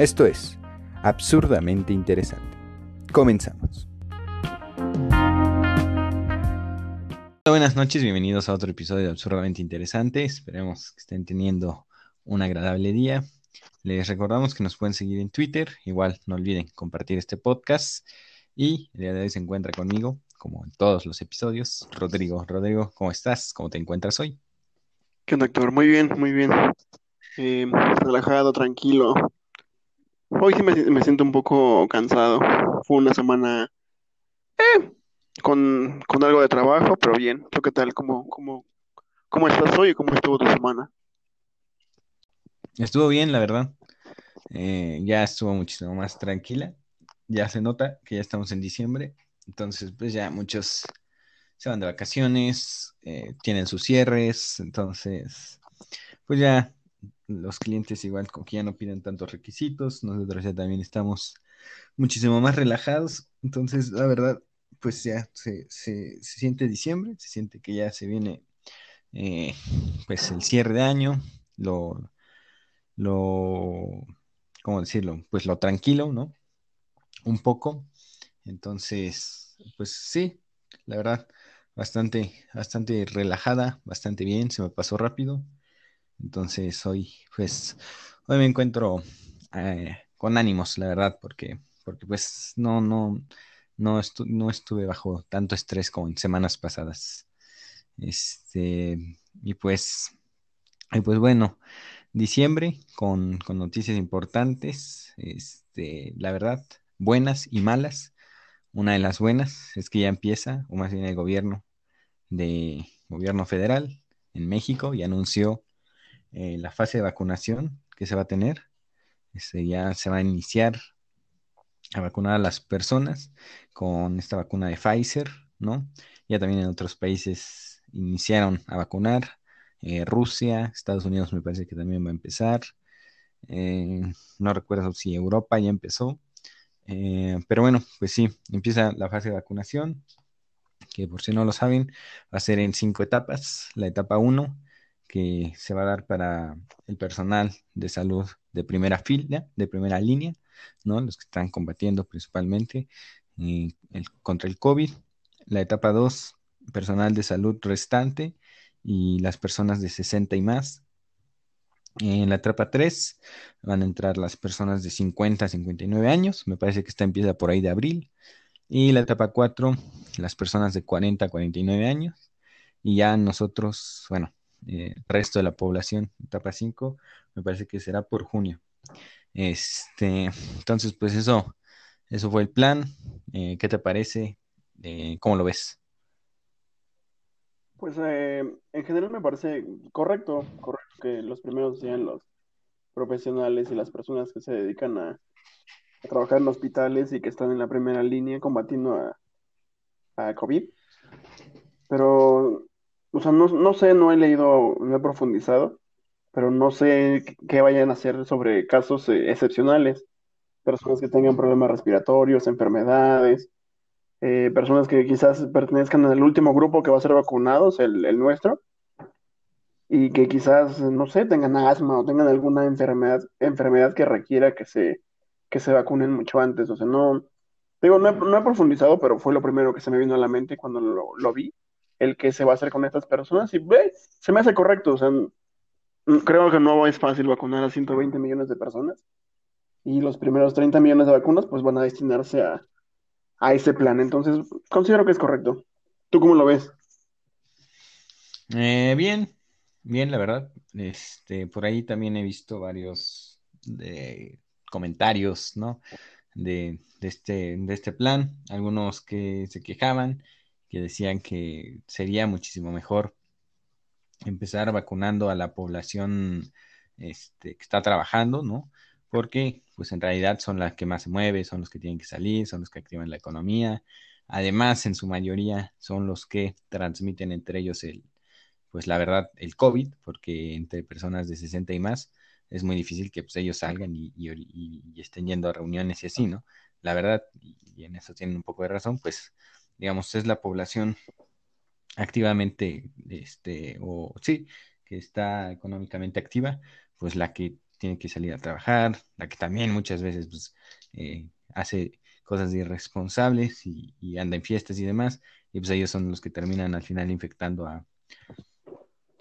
Esto es absurdamente interesante. Comenzamos. buenas noches, bienvenidos a otro episodio de Absurdamente Interesante. Esperemos que estén teniendo un agradable día. Les recordamos que nos pueden seguir en Twitter. Igual no olviden compartir este podcast. Y el día de hoy se encuentra conmigo, como en todos los episodios, Rodrigo. Rodrigo, ¿cómo estás? ¿Cómo te encuentras hoy? ¿Qué onda, Héctor? Muy bien, muy bien. Eh, relajado, tranquilo. Hoy sí me, siento un poco cansado. Fue una semana eh, con, algo de trabajo, pero bien. ¿Tú qué tal? ¿Cómo, cómo, cómo estás hoy y cómo estuvo tu semana? Estuvo bien, la verdad. Eh, ya estuvo muchísimo más tranquila. Ya se nota que ya estamos en diciembre. Entonces, pues ya muchos se van de vacaciones, eh, tienen sus cierres. Entonces, pues ya los clientes igual como que ya no piden tantos requisitos. Nosotros ya también estamos muchísimo más relajados. Entonces, la verdad, pues ya se, se, siente diciembre, se siente que ya se viene eh, pues el cierre de año, lo, lo, ¿cómo decirlo? Pues lo tranquilo, ¿no? Un poco. Entonces, pues sí, la verdad, bastante, bastante relajada, bastante bien, se me pasó rápido. Entonces hoy, pues, hoy me encuentro eh, con ánimos, la verdad, porque, porque pues no, no, no, no estuve bajo tanto estrés como en semanas pasadas. Este, y pues, y pues bueno, diciembre con, con noticias importantes, este, la verdad, buenas y malas. Una de las buenas es que ya empieza, o más bien el gobierno de gobierno federal en México y anunció eh, la fase de vacunación que se va a tener. Este, ya se va a iniciar a vacunar a las personas con esta vacuna de Pfizer, ¿no? Ya también en otros países iniciaron a vacunar. Eh, Rusia, Estados Unidos me parece que también va a empezar. Eh, no recuerdo si Europa ya empezó. pero bueno, pues sí, empieza la fase de vacunación, que por si no lo saben, va a ser en cinco etapas. La etapa 1 que se va a dar para el personal de salud de primera fila, de primera línea, ¿no? Los que están combatiendo principalmente contra el COVID. La etapa 2, personal de salud restante y las personas de 60 y más. En la etapa 3 van a entrar las personas de 50 a 59 años, me parece que esta empieza por ahí de abril. Y la etapa 4, las personas de 40 a 49 años. Y ya nosotros, bueno, eh, resto de la población, etapa 5, me parece que será por junio. Este, entonces, pues eso, eso fue el plan. Eh, ¿Qué te parece? Eh, ¿Cómo lo ves? Pues en general me parece correcto, correcto que los primeros sean los profesionales y las personas que se dedican a, trabajar en hospitales y que están en la primera línea combatiendo a COVID. Pero o sea, no, sé, no he leído, no he profundizado, pero no sé qué vayan a hacer sobre casos eh, excepcionales, personas que tengan problemas respiratorios, enfermedades, eh, personas que quizás pertenezcan al último grupo que va a ser vacunados, el, nuestro, y que quizás, no sé, tengan asma o tengan alguna enfermedad, enfermedad que requiera que se, que se vacunen mucho antes. O sea, no, digo, no he, profundizado, pero fue lo primero que se me vino a la mente cuando lo, lo vi el que se va a hacer con estas personas y ve, se me hace correcto, o sea, creo que no es fácil vacunar a 120 millones de personas y los primeros 30 millones de vacunas pues van a destinarse a, a ese plan, entonces considero que es correcto. ¿Tú cómo lo ves? Eh, bien, bien, la verdad. Este, por ahí también he visto varios de comentarios, ¿no? De, de, este, de este plan, algunos que se quejaban, que decían que sería muchísimo mejor empezar vacunando a la población este, que está trabajando, ¿no? Porque, pues en realidad son las que más se mueven, son los que tienen que salir, son los que activan la economía. Además, en su mayoría son los que transmiten entre ellos el, pues la verdad, el COVID, porque entre personas de 60 y más es muy difícil que pues, ellos salgan y, y, estén yendo a reuniones y así, ¿no? La verdad, y en eso tienen un poco de razón, pues digamos, es la población activamente, este, o sí, que está económicamente activa, pues la que tiene que salir a trabajar, la que también muchas veces pues, eh, hace cosas irresponsables y, anda en fiestas y demás, y pues ellos son los que terminan al final infectando a,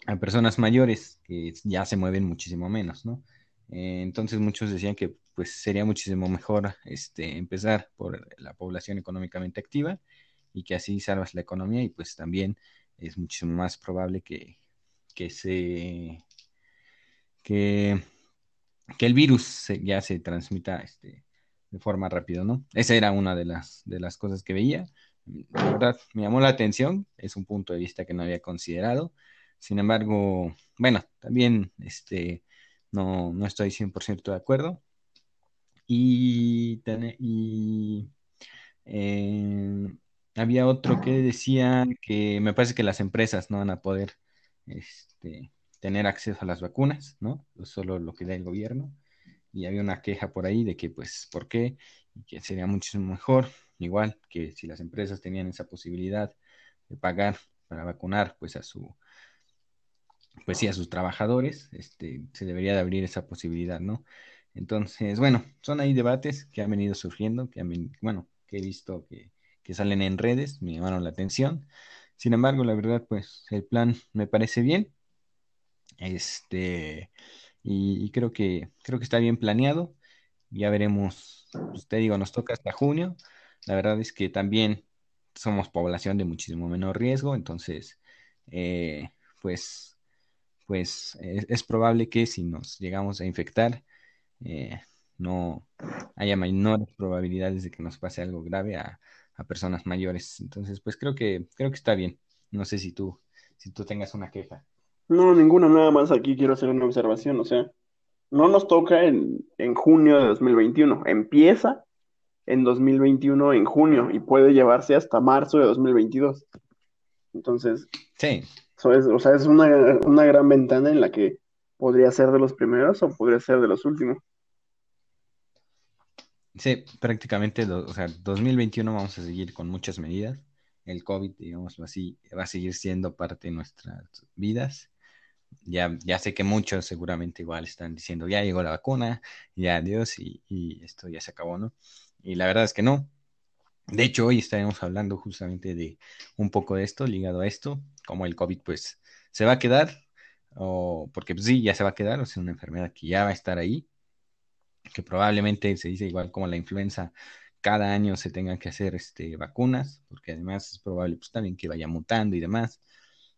a personas mayores que ya se mueven muchísimo menos, ¿no? Eh, entonces muchos decían que pues sería muchísimo mejor este, empezar por la población económicamente activa y que así salvas la economía y pues también es muchísimo más probable que, que se que, que el virus ya se transmita este, de forma rápida, ¿no? Esa era una de las, de las cosas que veía. La verdad, me llamó la atención, es un punto de vista que no había considerado. Sin embargo, bueno, también este, no, no estoy 100% de acuerdo. Y, y eh, había otro que decía que me parece que las empresas no van a poder este, tener acceso a las vacunas, ¿no? Solo lo que da el gobierno. Y había una queja por ahí de que, pues, ¿por qué? Y que sería muchísimo mejor, igual que si las empresas tenían esa posibilidad de pagar para vacunar, pues, a su, pues sí, a sus trabajadores, este, se debería de abrir esa posibilidad, ¿no? Entonces, bueno, son ahí debates que han venido surgiendo, que han, bueno, que he visto que, que salen en redes, me llamaron la atención. Sin embargo, la verdad, pues el plan me parece bien. Este, y, creo que creo que está bien planeado. Ya veremos, usted digo, nos toca hasta junio. La verdad es que también somos población de muchísimo menor riesgo, entonces, eh, pues, pues es, probable que si nos llegamos a infectar, eh, no haya menores probabilidades de que nos pase algo grave a personas mayores. Entonces, pues creo que creo que está bien. No sé si tú si tú tengas una queja. No, ninguna, nada más aquí quiero hacer una observación, o sea, no nos toca en, en junio de 2021, empieza en 2021 en junio y puede llevarse hasta marzo de 2022. Entonces, sí. Eso es, o sea, es una, una gran ventana en la que podría ser de los primeros o podría ser de los últimos. Sí, prácticamente, o sea, 2021 vamos a seguir con muchas medidas. El COVID, digamos así, va a seguir siendo parte de nuestras vidas ya, ya sé que muchos seguramente igual están diciendo, ya llegó la vacuna, ya adiós, y, esto ya se acabó, ¿no? Y la verdad es que no. De hecho, hoy estaremos hablando justamente de un poco de esto, ligado a esto, como el COVID pues se va a quedar, o porque pues, sí, ya se va a quedar, o sea, una enfermedad que ya va a estar ahí, que probablemente se dice igual como la influenza, cada año se tengan que hacer este, vacunas, porque además es probable pues también que vaya mutando y demás.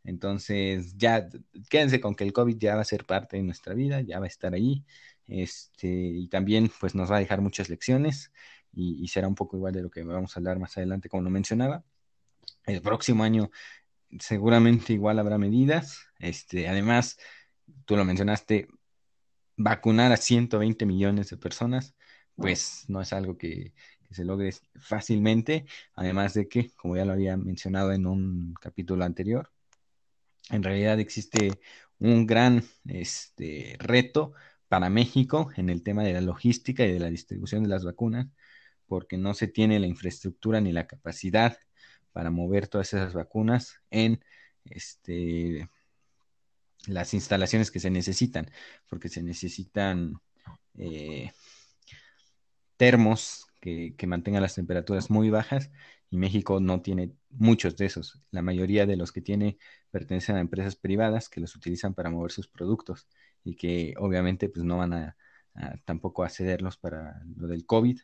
Entonces, ya quédense con que el COVID ya va a ser parte de nuestra vida, ya va a estar ahí. Este, y también pues nos va a dejar muchas lecciones y, será un poco igual de lo que vamos a hablar más adelante, como lo mencionaba. El próximo año seguramente igual habrá medidas. Este, además, tú lo mencionaste, vacunar a 120 millones de personas, pues no es algo que, que se logre fácilmente, además de que, como ya lo había mencionado en un capítulo anterior, en realidad existe un gran este, reto para México en el tema de la logística y de la distribución de las vacunas, porque no se tiene la infraestructura ni la capacidad para mover todas esas vacunas en este, las instalaciones que se necesitan, porque se necesitan eh, termos que, mantengan las temperaturas muy bajas y México no tiene muchos de esos. La mayoría de los que tiene pertenecen a empresas privadas que los utilizan para mover sus productos y que obviamente pues no van a, tampoco a cederlos para lo del COVID.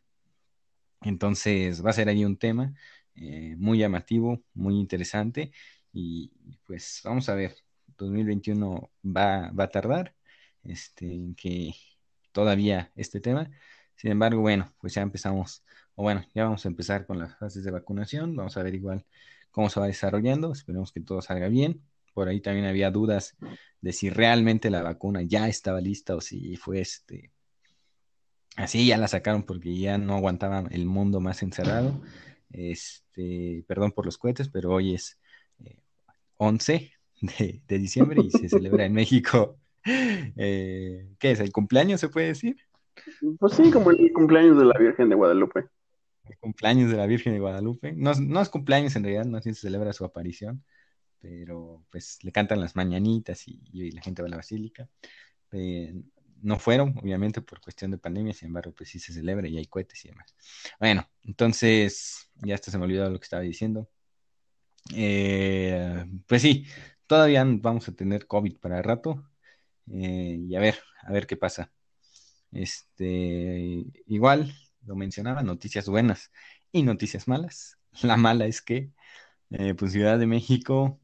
Entonces va a ser ahí un tema eh, muy llamativo, muy interesante y pues vamos a ver, 2021 va, va a tardar este, en que todavía este tema. Sin embargo, bueno, pues ya empezamos o bueno, ya vamos a empezar con las fases de vacunación, vamos a ver igual cómo se va desarrollando, esperemos que todo salga bien. Por ahí también había dudas de si realmente la vacuna ya estaba lista o si fue este así ya la sacaron porque ya no aguantaba el mundo más encerrado. Este, perdón por los cohetes, pero hoy es 11 eh, de, de, diciembre y se celebra en México. Eh, ¿Qué es? ¿El cumpleaños se puede decir? Pues sí, como el cumpleaños de la Virgen de Guadalupe cumpleaños de la Virgen de Guadalupe. No, no es cumpleaños en realidad, no se celebra su aparición, pero pues le cantan las mañanitas y, la gente va a la basílica. Eh, no fueron, obviamente, por cuestión de pandemia, sin embargo, pues sí se celebra y hay cohetes y demás. Bueno, entonces, ya hasta se me olvidó lo que estaba diciendo. Eh, pues sí, todavía vamos a tener COVID para rato. Eh, y a ver, a ver qué pasa. Este, igual, lo mencionaba, noticias buenas y noticias malas. La mala es que, eh, pues Ciudad de México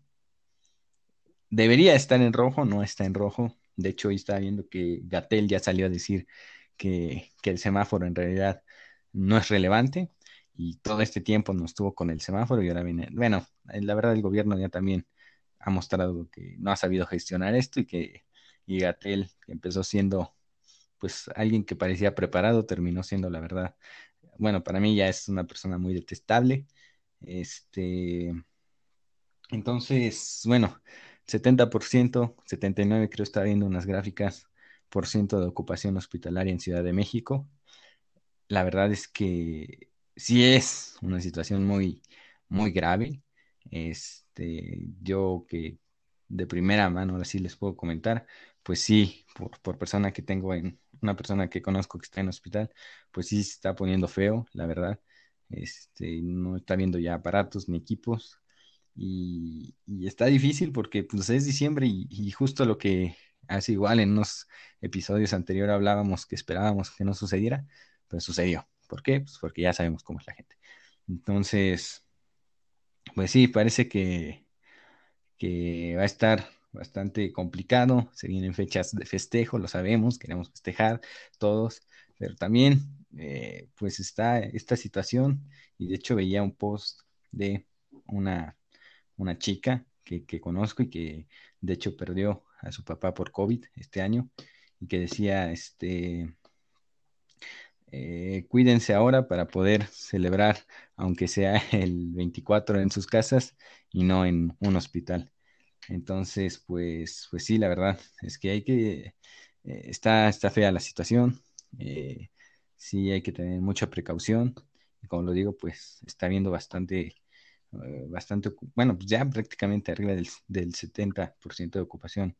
debería estar en rojo, no está en rojo. De hecho, hoy estaba viendo que Gatel ya salió a decir que, el semáforo en realidad no es relevante y todo este tiempo no estuvo con el semáforo y ahora viene. Bueno, la verdad, el gobierno ya también ha mostrado que no ha sabido gestionar esto y que y Gatel, que empezó siendo pues alguien que parecía preparado, terminó siendo la verdad. Bueno, para mí ya es una persona muy detestable. Este, entonces, bueno, 70%, 79% creo está viendo unas gráficas por ciento de ocupación hospitalaria en Ciudad de México. La verdad es que sí es una situación muy, muy grave. Este, yo que de primera mano, así les puedo comentar, pues sí, por, persona que tengo en, una persona que conozco que está en hospital, pues sí se está poniendo feo, la verdad. Este, no está viendo ya aparatos ni equipos. Y, está difícil porque pues es diciembre y, justo lo que hace igual en unos episodios anteriores hablábamos que esperábamos que no sucediera, pues sucedió. ¿Por qué? Pues porque ya sabemos cómo es la gente. Entonces, pues sí, parece que, que va a estar bastante complicado. Se vienen fechas de festejo, lo sabemos, queremos festejar todos, pero también eh, pues está esta situación y de hecho veía un post de una una chica que, conozco y que de hecho perdió a su papá por COVID este año y que decía, este, eh, cuídense ahora para poder celebrar, aunque sea el 24 en si casas y no en un hospital. Entonces, pues, pues sí, la verdad es que hay que, eh, está, está fea la situación, eh, sí hay que tener mucha precaución, y como lo digo, pues está habiendo bastante eh, bastante, bueno, pues ya prácticamente arriba del, del 70% de ocupación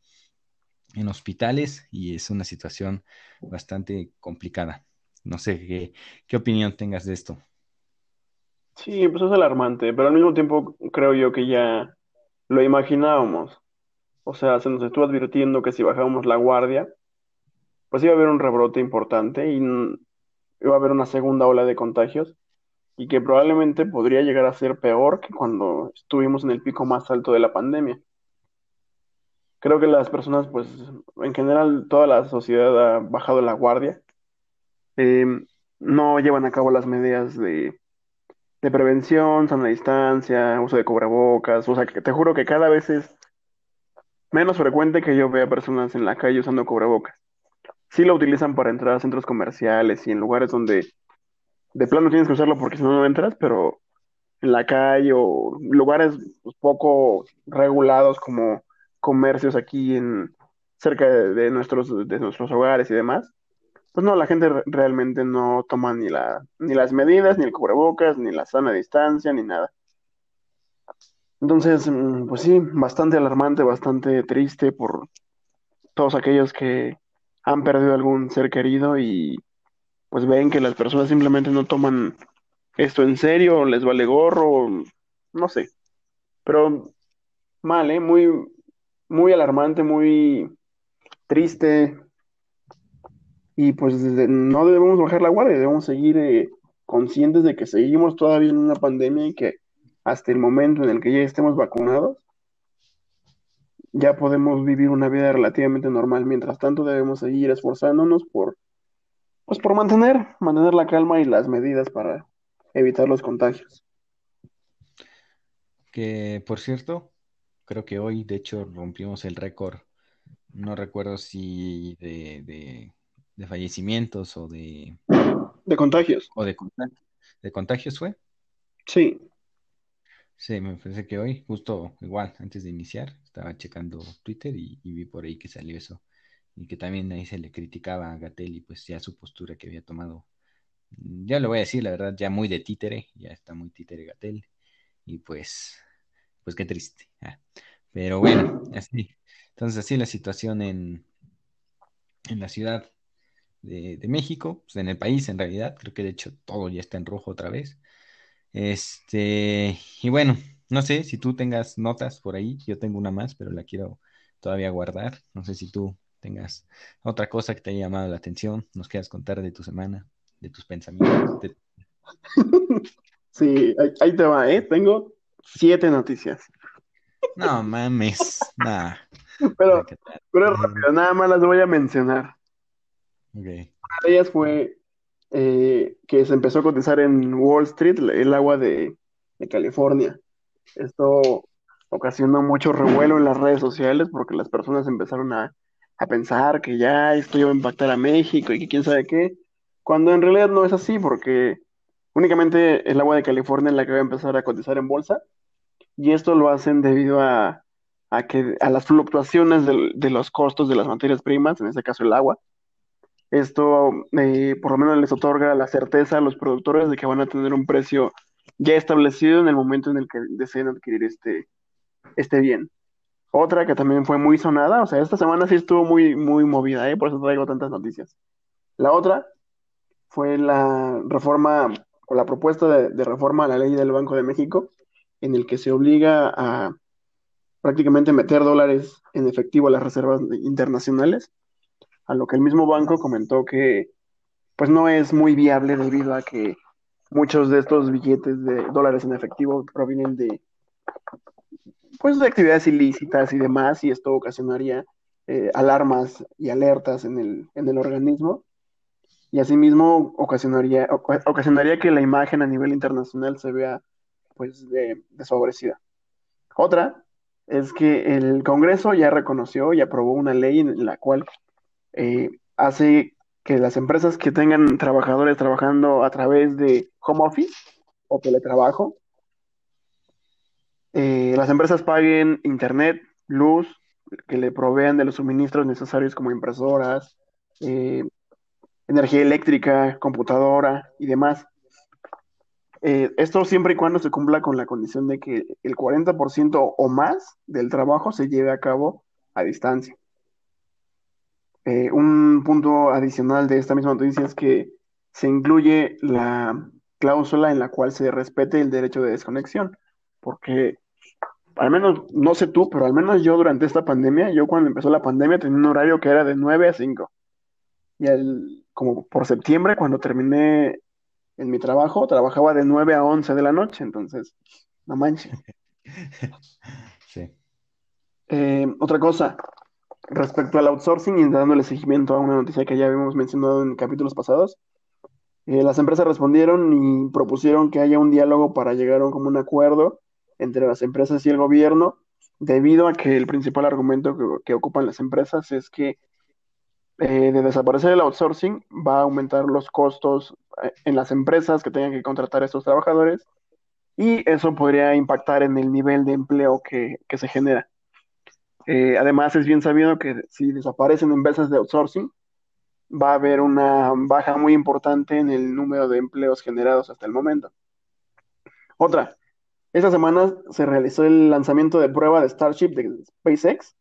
en hospitales y es una situación bastante complicada. No sé qué, qué opinión tengas de esto. Sí, pues es alarmante, pero al mismo tiempo creo yo que ya lo imaginábamos. O sea, se nos estuvo advirtiendo que si bajábamos la guardia, pues iba a haber un rebrote importante y iba a haber una segunda ola de contagios y que probablemente podría llegar a ser peor que cuando estuvimos en el pico más alto de la pandemia. Creo que las personas, pues, en general, toda la sociedad ha bajado la guardia. Em, no llevan a cabo las medidas de, de prevención, sana distancia, uso de cubrebocas. O sea, que te juro que cada vez es menos frecuente que yo vea personas en la calle usando cubrebocas. Sí lo utilizan para entrar a centros comerciales y en lugares donde de plano tienes que usarlo porque si no, no entras, pero en la calle o lugares pues, poco regulados como comercios aquí en cerca de, nuestros de nuestros hogares y demás, pues no, la gente realmente no toma ni la ni las medidas, ni el cubrebocas, ni la sana distancia, ni nada. Entonces, mm, pues sí, bastante alarmante, bastante triste por todos aquellos que han perdido algún ser querido y pues ven que las personas simplemente no toman esto en serio, les vale gorro, no sé. Pero mal, ¿eh? Muy, muy alarmante, muy triste. Y pues no debemos bajar la guardia, debemos seguir eh, conscientes de que seguimos todavía en una pandemia y que hasta el momento en el que ya estemos vacunados, ya podemos vivir una vida relativamente normal. Mientras tanto, debemos seguir esforzándonos por pues por mantener, mantener la calma y las medidas para evitar los contagios. Que por cierto, creo que hoy de hecho rompimos el récord. No recuerdo si de, de, fallecimientos o de... De contagios. O de, de contagios fue. Sí. Sí, me parece que hoy, justo igual, antes de iniciar, estaba checando Twitter y vi por ahí que salió eso y que también ahí se le criticaba a Gatelli, pues ya su postura que había tomado, ya lo voy a decir, la verdad, ya muy de títere, ya está muy títere Gatel, y pues, pues qué triste. Ah, pero bueno, así, entonces así la situación en, en la ciudad de, México, pues, en el país en realidad, creo que de hecho todo ya está en rojo otra vez. Este, y bueno, no sé si tú tengas notas por ahí, yo tengo una más, pero la quiero todavía guardar. No sé si tú tengas otra cosa que te haya llamado la atención, nos quieras contar de tu semana, de tus pensamientos. Sí, ahí, te va, ¿eh? Tengo siete noticias. No mames, nada. Pero, pero rápido, nada más las voy a mencionar. Una de ellas fue eh, que se empezó a cotizar en Wall Street el agua de, California. Esto ocasionó mucho revuelo en las redes sociales porque las personas empezaron a, pensar que ya esto iba a impactar a México y que quién sabe qué, cuando en realidad no es así porque únicamente el agua de California es la que va a empezar a cotizar en bolsa y esto lo hacen debido a, que, a las fluctuaciones de, de los costos de las materias primas, en este caso el agua, esto eh, por lo menos les otorga la certeza a los productores de que van a tener un precio ya establecido en el momento en el que deseen adquirir este, este bien. Otra que también fue muy sonada, o sea, esta semana sí estuvo muy, muy movida, ¿eh? por eso traigo tantas noticias. La otra fue la reforma o la propuesta de, de reforma a la ley del Banco de México, en el que se obliga a prácticamente meter dólares en efectivo a las reservas internacionales a lo que el mismo banco comentó que pues no es muy viable debido a que muchos de estos billetes de dólares en efectivo provienen de pues de actividades ilícitas y demás y esto ocasionaría eh, alarmas y alertas en el, en el organismo y asimismo ocasionaría, ocasionaría que la imagen a nivel internacional se vea pues desfavorecida. Otra es que el Congreso ya reconoció y aprobó una ley en la cual eh, hace que las empresas que tengan trabajadores trabajando a través de home office o teletrabajo, eh, las empresas paguen internet, luz, que le provean de los suministros necesarios como impresoras, eh, energía eléctrica, computadora y demás. esto siempre y cuando se cumpla con la condición de que el 40% o más del trabajo se lleve a cabo a distancia. Eh, un punto adicional de esta misma noticia es que se incluye la cláusula en la cual se respete el derecho de desconexión, porque al menos, no sé tú, pero al menos yo durante esta pandemia, yo cuando empezó la pandemia tenía un horario que era de 9 a 5. Y el, como por septiembre, cuando terminé en mi trabajo, trabajaba de 9 a 11 de la noche, entonces, no manches. Sí. Eh, otra cosa, respecto al outsourcing y dándole seguimiento a una noticia que ya habíamos mencionado en capítulos pasados, eh, las empresas respondieron y propusieron que haya un diálogo para llegar a un acuerdo entre las empresas y el gobierno, debido a que el principal argumento que, ocupan las empresas es que eh, de desaparecer el outsourcing va a aumentar los costos eh, en las empresas que tengan que contratar a estos trabajadores y eso podría impactar en el nivel de empleo que se genera. Eh, además, es bien sabido que si desaparecen empresas de outsourcing, va a haber una baja muy importante en el número de empleos generados hasta el momento. Otra, esta semana se realizó el lanzamiento de prueba de Starship de SpaceX,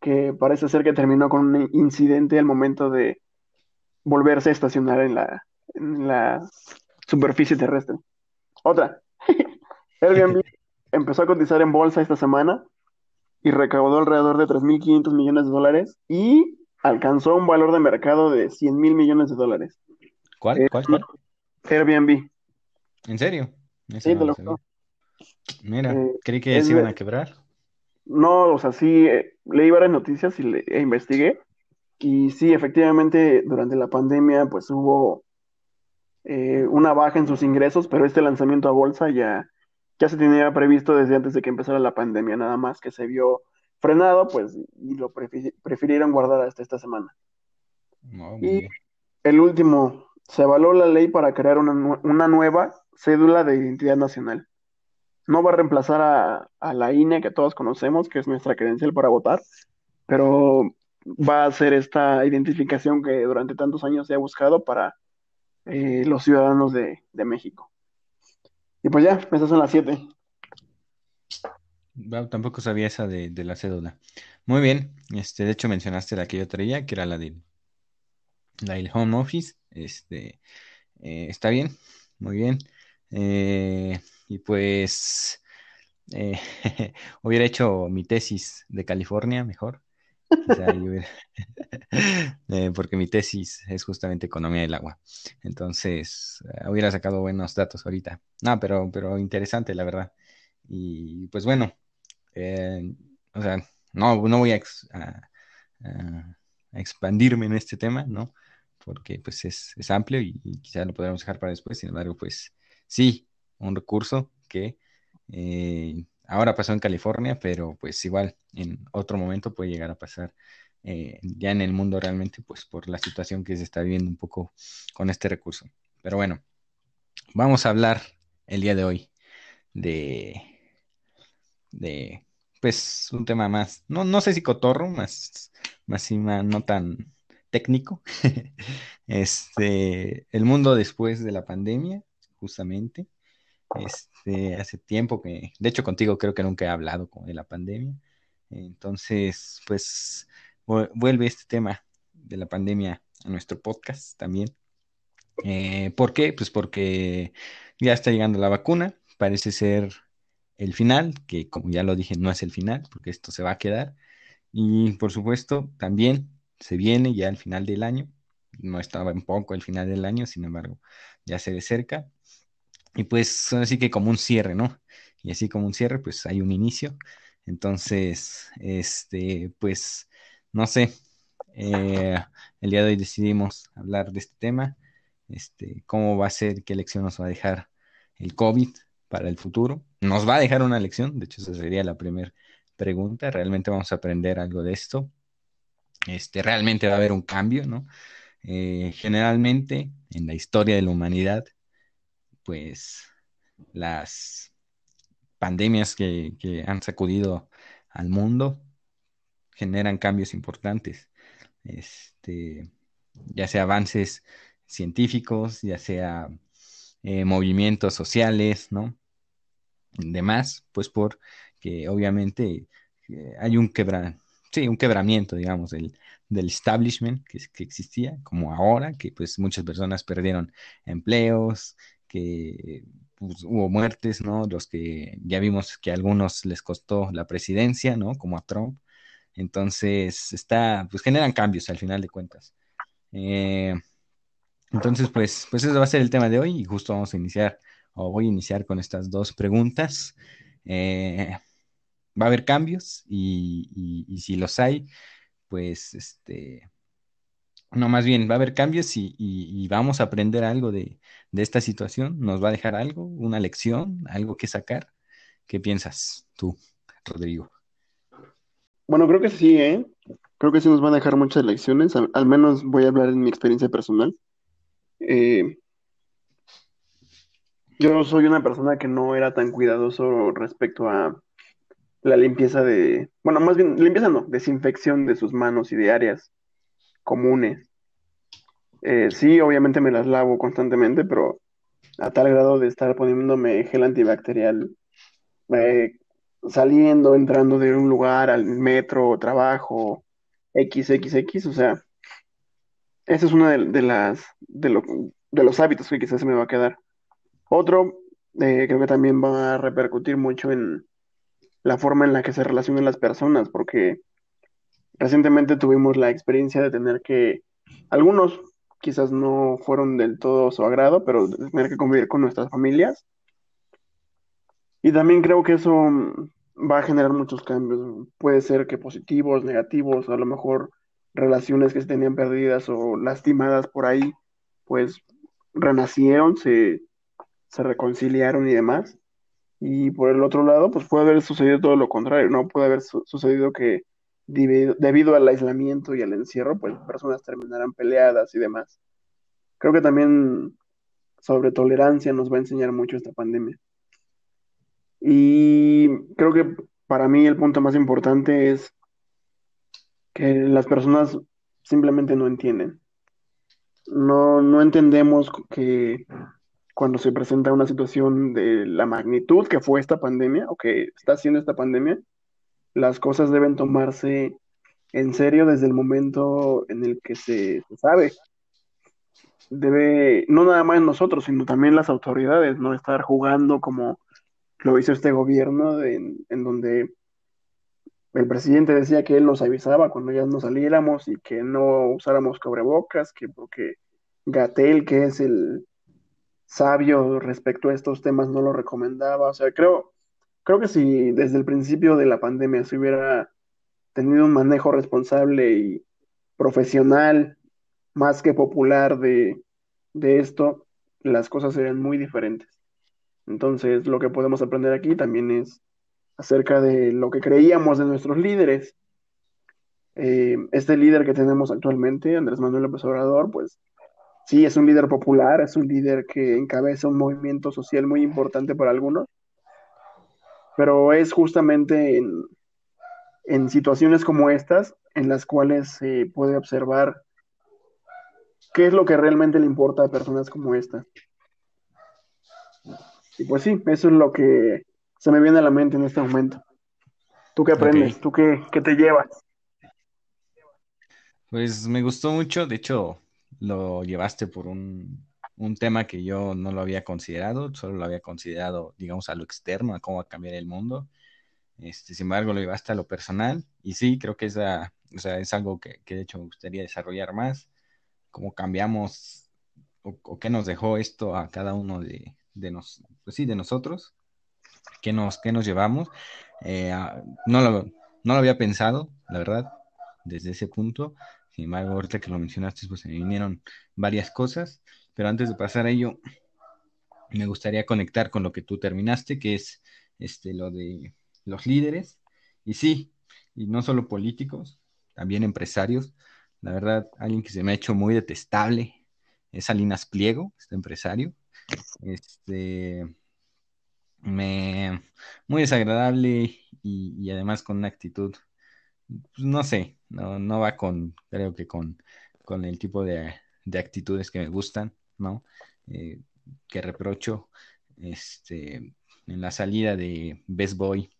que parece ser que terminó con un incidente al momento de volverse a estacionar en la, en la superficie terrestre. Otra, Airbnb empezó a cotizar en bolsa esta semana y recaudó alrededor de 3.500 millones de dólares y alcanzó un valor de mercado de 100 mil millones de dólares. ¿Cuál? Eh, ¿Cuál? Airbnb. ¿En serio? sí, te lo Mira, eh, creí que se iban a quebrar. No, o sea, sí, eh, leí varias noticias y le, e investigué. Y sí, efectivamente, durante la pandemia, pues hubo una baja en sus ingresos, pero este lanzamiento a bolsa ya ya se tenía previsto desde antes de que empezara la pandemia, nada más que se vio frenado, pues, y lo prefirieron guardar hasta esta semana. y el último, se avaló la ley para crear una, una, nueva cédula de identidad nacional. No va a reemplazar a, a, la INE que todos conocemos, que es nuestra credencial para votar, pero va a ser esta identificación que durante tantos años se ha buscado para eh, los ciudadanos de, de México. Y pues ya, esas son las siete. tampoco sabía esa de, la cédula. Muy bien. Este, de hecho, mencionaste la que yo traía, que era la de el home office, este, eh, está bien, muy bien. Eh, y pues eh, hubiera hecho mi tesis de California mejor. porque mi tesis es justamente economía del agua. Entonces, hubiera sacado buenos datos ahorita. No, pero, pero interesante, la verdad. Y pues bueno, o sea, no, no voy a, expandirme en este tema, ¿no? Porque pues es, amplio y, quizá lo podremos dejar para después. Sin embargo, pues sí, un recurso que eh, ahora pasó en California, pero pues igual en otro momento puede llegar a pasar eh, ya en el mundo realmente, pues por la situación que se está viviendo un poco con este recurso. Pero bueno, vamos a hablar el día de hoy de, de pues un tema más, no, no sé si cotorro, más, más, no tan técnico. este, el mundo después de la pandemia, justamente. Este, hace tiempo que, de hecho contigo creo que nunca he hablado de la pandemia. Entonces, pues vuelve este tema de la pandemia a nuestro podcast también. Eh, ¿Por qué? Pues porque ya está llegando la vacuna, parece ser el final, que como ya lo dije, no es el final, porque esto se va a quedar. Y por supuesto, también se viene ya el final del año. No estaba en poco el final del año, sin embargo, ya se ve cerca. Y pues así que como un cierre, ¿no? Y así como un cierre, pues hay un inicio. Entonces, este, pues, no sé, eh, el día de hoy decidimos hablar de este tema, este, cómo va a ser, qué lección nos va a dejar el COVID para el futuro nos va a dejar una lección, de hecho esa sería la primera pregunta, realmente vamos a aprender algo de esto, este, realmente va a haber un cambio, ¿no? Eh, generalmente en la historia de la humanidad, pues las pandemias que, han sacudido al mundo generan cambios importantes, este, ya sea avances científicos, ya sea eh, movimientos sociales, ¿no? demás, pues porque obviamente eh, hay un quebra, sí, un quebramiento, digamos, del, del establishment que, que, existía, como ahora, que pues muchas personas perdieron empleos, que pues, hubo muertes, ¿no? Los que ya vimos que a algunos les costó la presidencia, ¿no? Como a Trump. Entonces, está, pues generan cambios al final de cuentas. Eh, entonces, pues, pues eso va a ser el tema de hoy y justo vamos a iniciar o voy a iniciar con estas dos preguntas. Eh, va a haber cambios y, si los hay, pues este, no, más bien va a haber cambios y, vamos a aprender algo de, esta situación. Nos va a dejar algo, una lección, algo que sacar. ¿Qué piensas tú, Rodrigo? Bueno, creo que sí, ¿eh? Creo que sí nos van a dejar muchas lecciones. Al, menos voy a hablar en mi experiencia personal. Eh, yo soy una persona que no era tan cuidadoso respecto a la limpieza de, bueno, más bien, limpieza no, desinfección de sus manos y de áreas comunes. Eh, sí, obviamente me las lavo constantemente, pero a tal grado de estar poniéndome gel antibacterial, eh, saliendo, entrando de un lugar al metro, trabajo, XXX, o sea, esa es una de, las, de, de los hábitos que quizás se me va a quedar. Otro, eh, creo que también va a repercutir mucho en la forma en la que se relacionan las personas, porque recientemente tuvimos la experiencia de tener que, algunos quizás no fueron del todo su agrado, pero tener que convivir con nuestras familias. Y también creo que eso va a generar muchos cambios. Puede ser que positivos, negativos, a lo mejor relaciones que se tenían perdidas o lastimadas por ahí, pues renacieron, se se reconciliaron y demás. Y por el otro lado, pues puede haber sucedido todo lo contrario, ¿no? Puede haber sucedido que debido, al aislamiento y al encierro, pues personas terminarán peleadas y demás. Creo que también sobre tolerancia nos va a enseñar mucho esta pandemia. Y creo que para mí el punto más importante es que las personas simplemente no entienden. No, no entendemos que cuando se presenta una situación de la magnitud que fue esta pandemia o que está siendo esta pandemia, las cosas deben tomarse en serio desde el momento en el que se, sabe debe, no nada más nosotros, sino también las autoridades, no estar jugando como lo hizo este gobierno en, en donde el presidente decía que él nos avisaba cuando ya no saliéramos y que no usáramos cubrebocas, que porque Gatel, que es el sabio respecto a estos temas, no lo recomendaba. O sea, creo, creo que si desde el principio de la pandemia se hubiera tenido un manejo responsable y profesional, más que popular de, de esto, las cosas serían muy diferentes. Entonces, lo que podemos aprender aquí también es acerca de lo que creíamos de nuestros líderes. Eh, este líder que tenemos actualmente, Andrés Manuel López Obrador, pues sí, es un líder popular, es un líder que encabeza un movimiento social muy importante para algunos, pero es justamente en, en situaciones como estas en las cuales se puede observar qué es lo que realmente le importa a personas como esta. Y pues sí, eso es lo que se me viene a la mente en este momento. ¿Tú qué aprendes? ¿Tú qué, qué te llevas? Pues me gustó mucho, de hecho lo llevaste por un, un, tema que yo no lo había considerado, solo lo había considerado, digamos, a lo externo, a cómo va a cambiar el mundo. Este, sin embargo, lo llevaste a lo personal y sí, creo que esa, o sea, es algo que, que, de hecho me gustaría desarrollar más, cómo cambiamos o, o qué nos dejó esto a cada uno de, de, nos, pues sí, de nosotros, qué nos, qué nos llevamos. Eh, no, lo, no lo había pensado, la verdad, desde ese punto. Sin embargo, ahorita que lo mencionaste, pues se me vinieron varias cosas, pero antes de pasar a ello, me gustaría conectar con lo que tú terminaste, que es este, lo de los líderes. Y sí, y no solo políticos, también empresarios. La verdad, alguien que se me ha hecho muy detestable es Salinas Pliego, este empresario. Este, me, muy desagradable y, además con una actitud, pues, no sé, no, no va con, creo que con, con el tipo de, de actitudes que me gustan, ¿no? Eh, que reprocho, este, en la salida de Best Boy,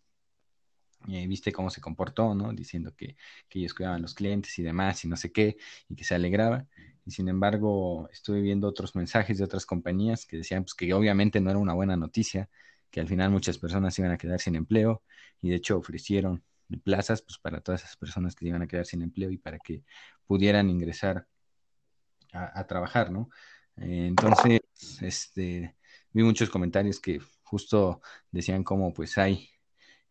eh, viste cómo se comportó, ¿no? Diciendo que, que ellos cuidaban a los clientes y demás y no sé qué, y que se alegraba y sin embargo estuve viendo otros mensajes de otras compañías que decían pues, que obviamente no era una buena noticia, que al final muchas personas iban a quedar sin empleo y de hecho ofrecieron plazas pues, para todas esas personas que iban a quedar sin empleo y para que pudieran ingresar a, trabajar, ¿no? Eh, entonces, este, vi muchos comentarios que justo decían como pues hay,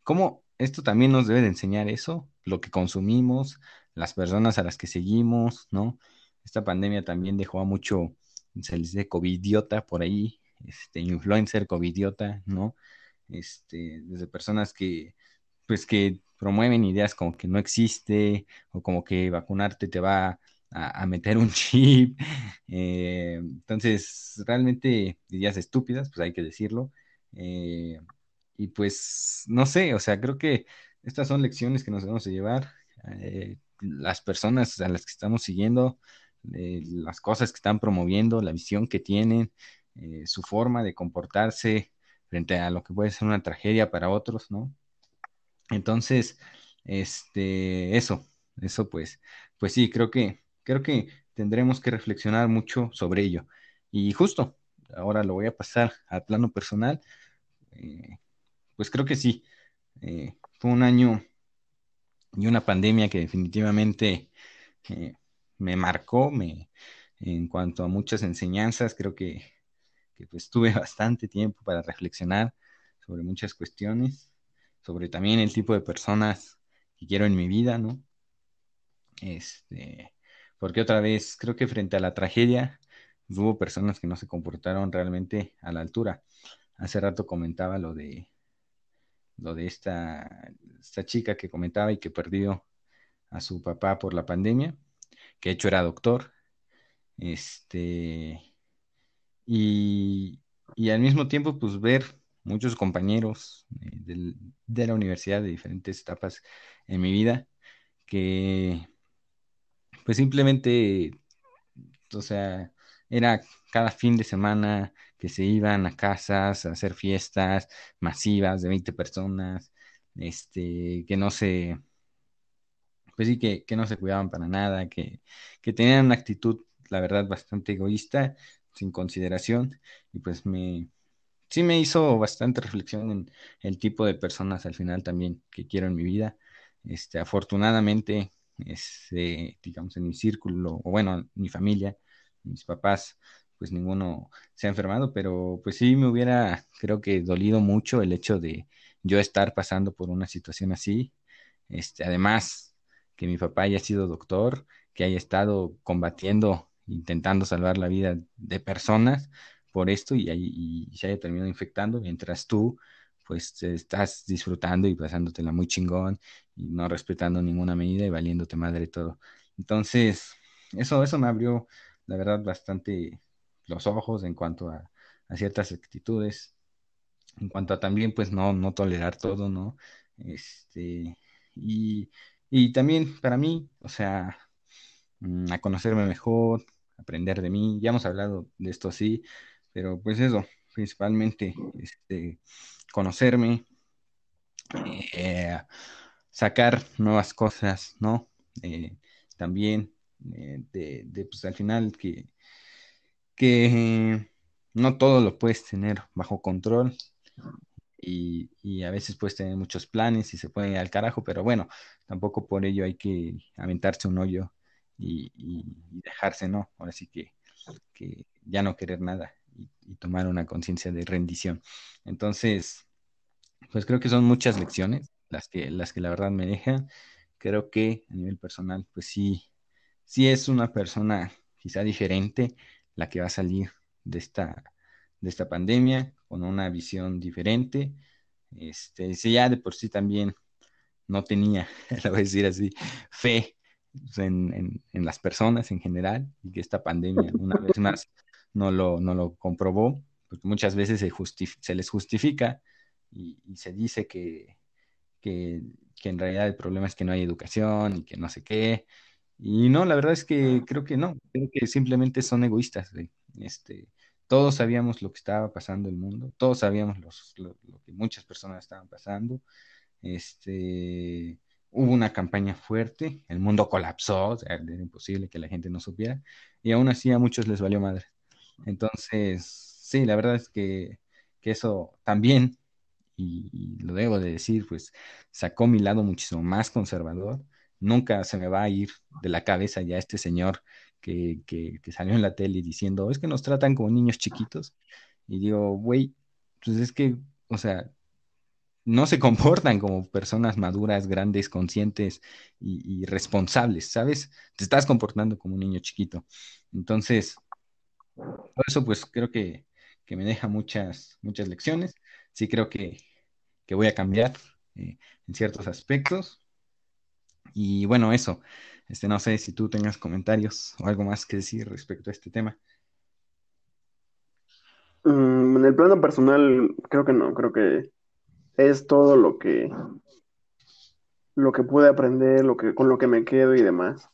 cómo esto también nos debe de enseñar eso, lo que consumimos, las personas a las que seguimos, ¿no? Esta pandemia también dejó a mucho, se les dice covidiota por ahí, este, influencer covidiota, ¿no? Este, desde personas que, pues que promueven ideas como que no existe, o como que vacunarte te va a, meter un chip. Eh, entonces, realmente ideas estúpidas, pues hay que decirlo. Eh, y pues, no sé, o sea, creo que estas son lecciones que nos debemos de llevar. Eh, las personas a las que estamos siguiendo las cosas que están promoviendo, la visión que tienen, su forma de comportarse frente a lo que puede ser una tragedia para otros, ¿no? Entonces, este, eso, eso pues, pues sí, creo que, creo que tendremos que reflexionar mucho sobre ello. Y justo, ahora lo voy a pasar al plano personal, eh, pues creo que sí, eh, fue un año y una pandemia que definitivamente me marcó, me, en cuanto a muchas enseñanzas, creo que, que pues tuve bastante tiempo para reflexionar sobre muchas cuestiones, sobre también el tipo de personas que quiero en mi vida, ¿no? Este, porque otra vez, creo que frente a la tragedia, hubo personas que no se comportaron realmente a la altura. Hace rato comentaba lo de lo de esta, esta chica que comentaba y que perdió a su papá por la pandemia que de hecho era doctor, este, y, al mismo tiempo, pues ver muchos compañeros de, de la universidad de diferentes etapas en mi vida que pues simplemente, o sea, era cada fin de semana que se iban a casas a hacer fiestas masivas de 20 personas, este, que no se, pues sí, que, no se cuidaban para nada, que, tenían una actitud, la verdad, bastante egoísta, sin consideración, y pues me, sí me hizo bastante reflexión en el tipo de personas al final también que quiero en mi vida. Este, afortunadamente, este, digamos, en mi círculo, o bueno, mi familia, mis papás, pues ninguno se ha enfermado, pero pues sí me hubiera, creo que dolido mucho el hecho de yo estar pasando por una situación así. Este, además, que mi papá haya sido doctor, que haya estado combatiendo, intentando salvar la vida de personas por esto y, y se haya terminado infectando, mientras tú pues estás disfrutando y pasándotela muy chingón y no respetando ninguna medida y valiéndote madre todo. Entonces, eso, eso me abrió, la verdad, bastante los ojos en cuanto a, ciertas actitudes, en cuanto a también, pues, no, no tolerar todo, ¿no? Este, y, y también para mí, o sea, mm, a conocerme mejor, aprender de mí, ya hemos hablado de esto así, pero pues eso, principalmente, este, conocerme, eh, sacar nuevas cosas, ¿no? Eh, también eh, de, pues al final que, que no todo lo puedes tener bajo control y, a veces puedes tener muchos planes y se puede ir al carajo, pero bueno, tampoco por ello hay que aventarse un hoyo y, dejarse, ¿no? Ahora sí que, que ya no querer nada y, tomar una conciencia de rendición. Entonces, pues creo que son muchas lecciones las que, las que la verdad me dejan. Creo que a nivel personal, pues sí, sí es una persona quizá diferente la que va a salir de esta, de esta pandemia con una visión diferente. Este, si ya de por sí también no tenía, lo voy a decir así, fe en, en, las personas en general y que esta pandemia una vez más no lo, no lo comprobó, porque muchas veces se, se les justifica y, se dice que, que, en realidad el problema es que no hay educación y que no sé qué. Y no, la verdad es que creo que no, creo que simplemente son egoístas. Este, todos sabíamos lo que estaba pasando en el mundo, todos sabíamos lo, que muchas personas estaban pasando. Este, hubo una campaña fuerte, el mundo colapsó, era imposible que la gente no supiera, y aún así a muchos les valió madre. Entonces, sí, la verdad es que, eso también, y, lo debo de decir, pues sacó mi lado muchísimo más conservador. Nunca se me va a ir de la cabeza ya este señor que, que, que salió en la tele diciendo, es que nos tratan como niños chiquitos. Y digo, güey, pues es que, o sea, no se comportan como personas maduras, grandes, conscientes y, responsables, ¿sabes? Te estás comportando como un niño chiquito. Entonces, por eso, pues creo que, me deja muchas, muchas lecciones. Sí creo que, voy a cambiar eh, en ciertos aspectos. Y bueno, eso. Este, no sé si tú tengas comentarios o algo más que decir respecto a este tema. Mm, en el plano personal, creo que no, creo que es todo lo que lo que pude aprender, lo que, con lo que me quedo y demás.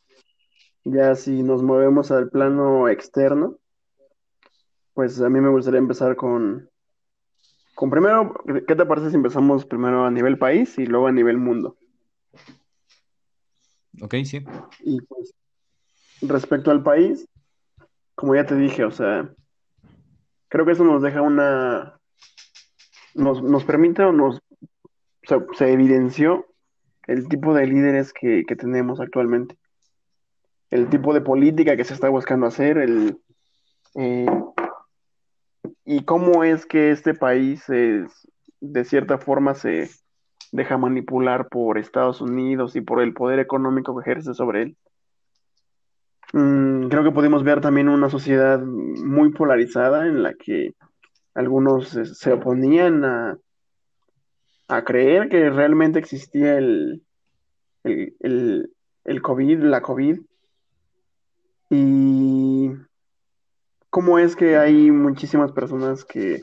Ya si nos movemos al plano externo, pues a mí me gustaría empezar con, con primero, ¿qué te parece si empezamos primero a nivel país y luego a nivel mundo? Ok, sí. Y pues, respecto al país, como ya te dije, o sea, creo que eso nos deja una, nos, nos permite o nos, se evidenció el tipo de líderes que, que tenemos actualmente, el tipo de política que se está buscando hacer, el, eh, y cómo es que este país de cierta forma se deja manipular por Estados Unidos y por el poder económico que ejerce sobre él. Mm, creo que pudimos ver también una sociedad muy polarizada en la que algunos se, oponían a, a, creer que realmente existía el, el, el, el COVID, la COVID. Y cómo es que hay muchísimas personas que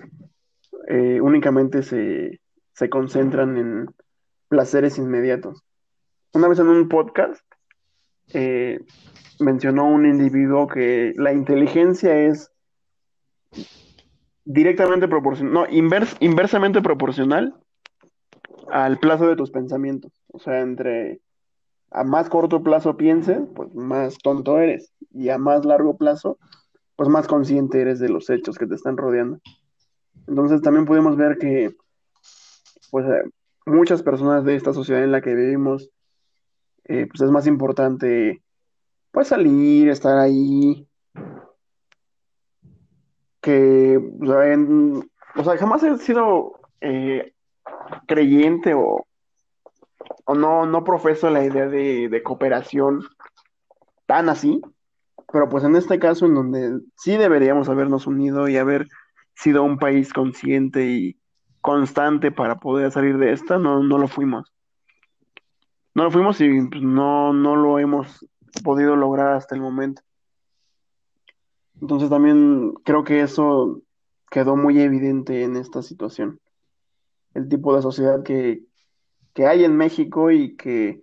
eh, únicamente se, concentran en placeres inmediatos. Una vez en un podcast eh, mencionó un individuo que la inteligencia es directamente proporcional, no, inversamente proporcional al plazo de tus pensamientos. O sea, entre a más corto plazo pienses, pues más tonto eres. y a más largo plazo, pues más consciente eres de los hechos que te están rodeando. Entonces también podemos ver que pues eh, muchas personas de esta sociedad en la que vivimos, eh, pues es más importante pues salir, estar ahí, que o sea, jamás he sido eh, creyente o, o no, no profeso la idea de, de cooperación tan así, pero pues en este caso en donde sí deberíamos habernos unido y haber sido un país consciente y constante para poder salir de esta, no, no lo fuimos. No lo fuimos y pues, no, no lo hemos podido lograr hasta el momento. Entonces también creo que eso quedó muy evidente en esta situación. El tipo de sociedad que, que hay en México y que,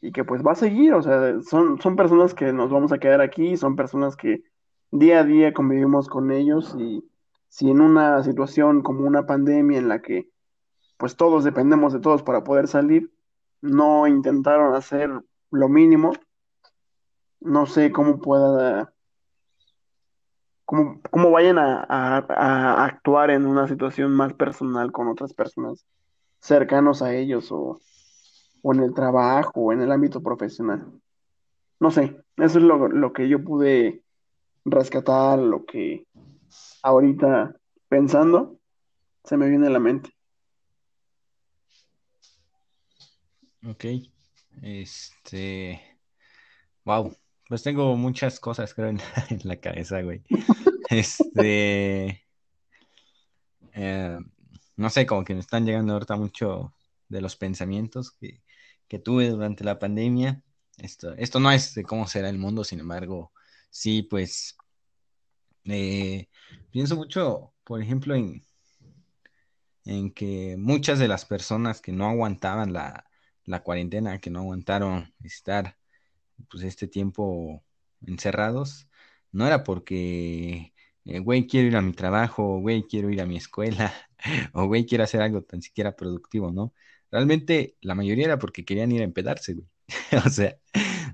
y que pues va a seguir, o sea, son, son personas que nos vamos a quedar aquí, son personas que día a día convivimos con ellos y si en una situación como una pandemia en la que pues todos dependemos de todos para poder salir, no intentaron hacer lo mínimo, no sé cómo pueda, cómo, cómo vayan a, a, actuar en una situación más personal con otras personas cercanos a ellos o, o en el trabajo o en el ámbito profesional. No sé, eso es lo, lo que yo pude rescatar, lo que ahorita pensando se me viene a la mente. Ok. Este. Wow. Pues tengo muchas cosas, creo, en, la cabeza, güey. Este. Eh, no sé, como que me están llegando ahorita mucho de los pensamientos que, que tuve durante la pandemia. Esto, esto no es de cómo será el mundo, sin embargo, sí, pues. Eh, pienso mucho, por ejemplo, en, en que muchas de las personas que no aguantaban la, la cuarentena, que no aguantaron estar pues este tiempo encerrados, no era porque, eh, güey, quiero ir a mi trabajo, güey, quiero ir a mi escuela, o güey, quiero hacer algo tan siquiera productivo, ¿no? Realmente la mayoría era porque querían ir a empedarse, güey. o sea,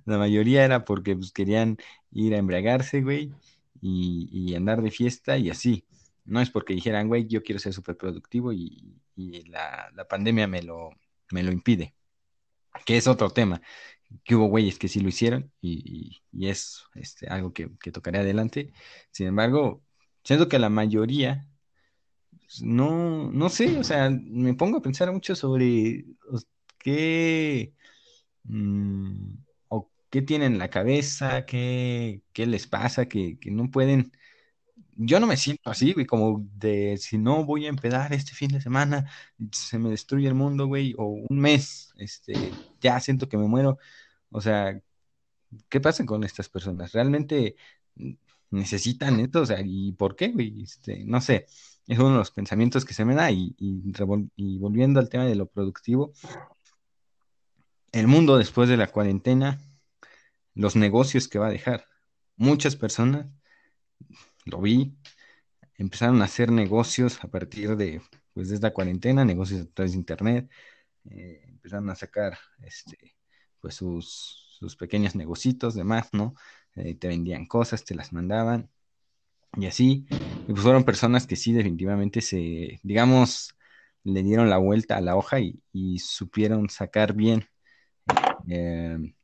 la mayoría era porque pues, querían ir a embriagarse, güey, y, andar de fiesta y así. No es porque dijeran, güey, yo quiero ser súper productivo y, la, pandemia me lo, me lo impide que es otro tema, que hubo güeyes que sí lo hicieron y, es este, algo que, tocaré adelante. Sin embargo, siento que la mayoría, no, no sé, o sea, me pongo a pensar mucho sobre qué, mm, o qué tienen en la cabeza, qué, qué les pasa, que, que no pueden yo no me siento así, güey, como de si no voy a empedar este fin de semana, se me destruye el mundo, güey, o un mes, este, ya siento que me muero. O sea, ¿qué pasa con estas personas? ¿Realmente necesitan esto? O sea, ¿y por qué, güey? Este, no sé, es uno de los pensamientos que se me da y, y volviendo al tema de lo productivo, el mundo después de la cuarentena, los negocios que va a dejar. Muchas personas lo vi, empezaron a hacer negocios a partir de, pues, esta cuarentena, negocios a través de internet, eh, empezaron a sacar, este, pues, sus, sus pequeños negocitos, demás, ¿no? Eh, te vendían cosas, te las mandaban, y así, y pues fueron personas que sí definitivamente se, digamos, le dieron la vuelta a la hoja y, supieron sacar bien eh,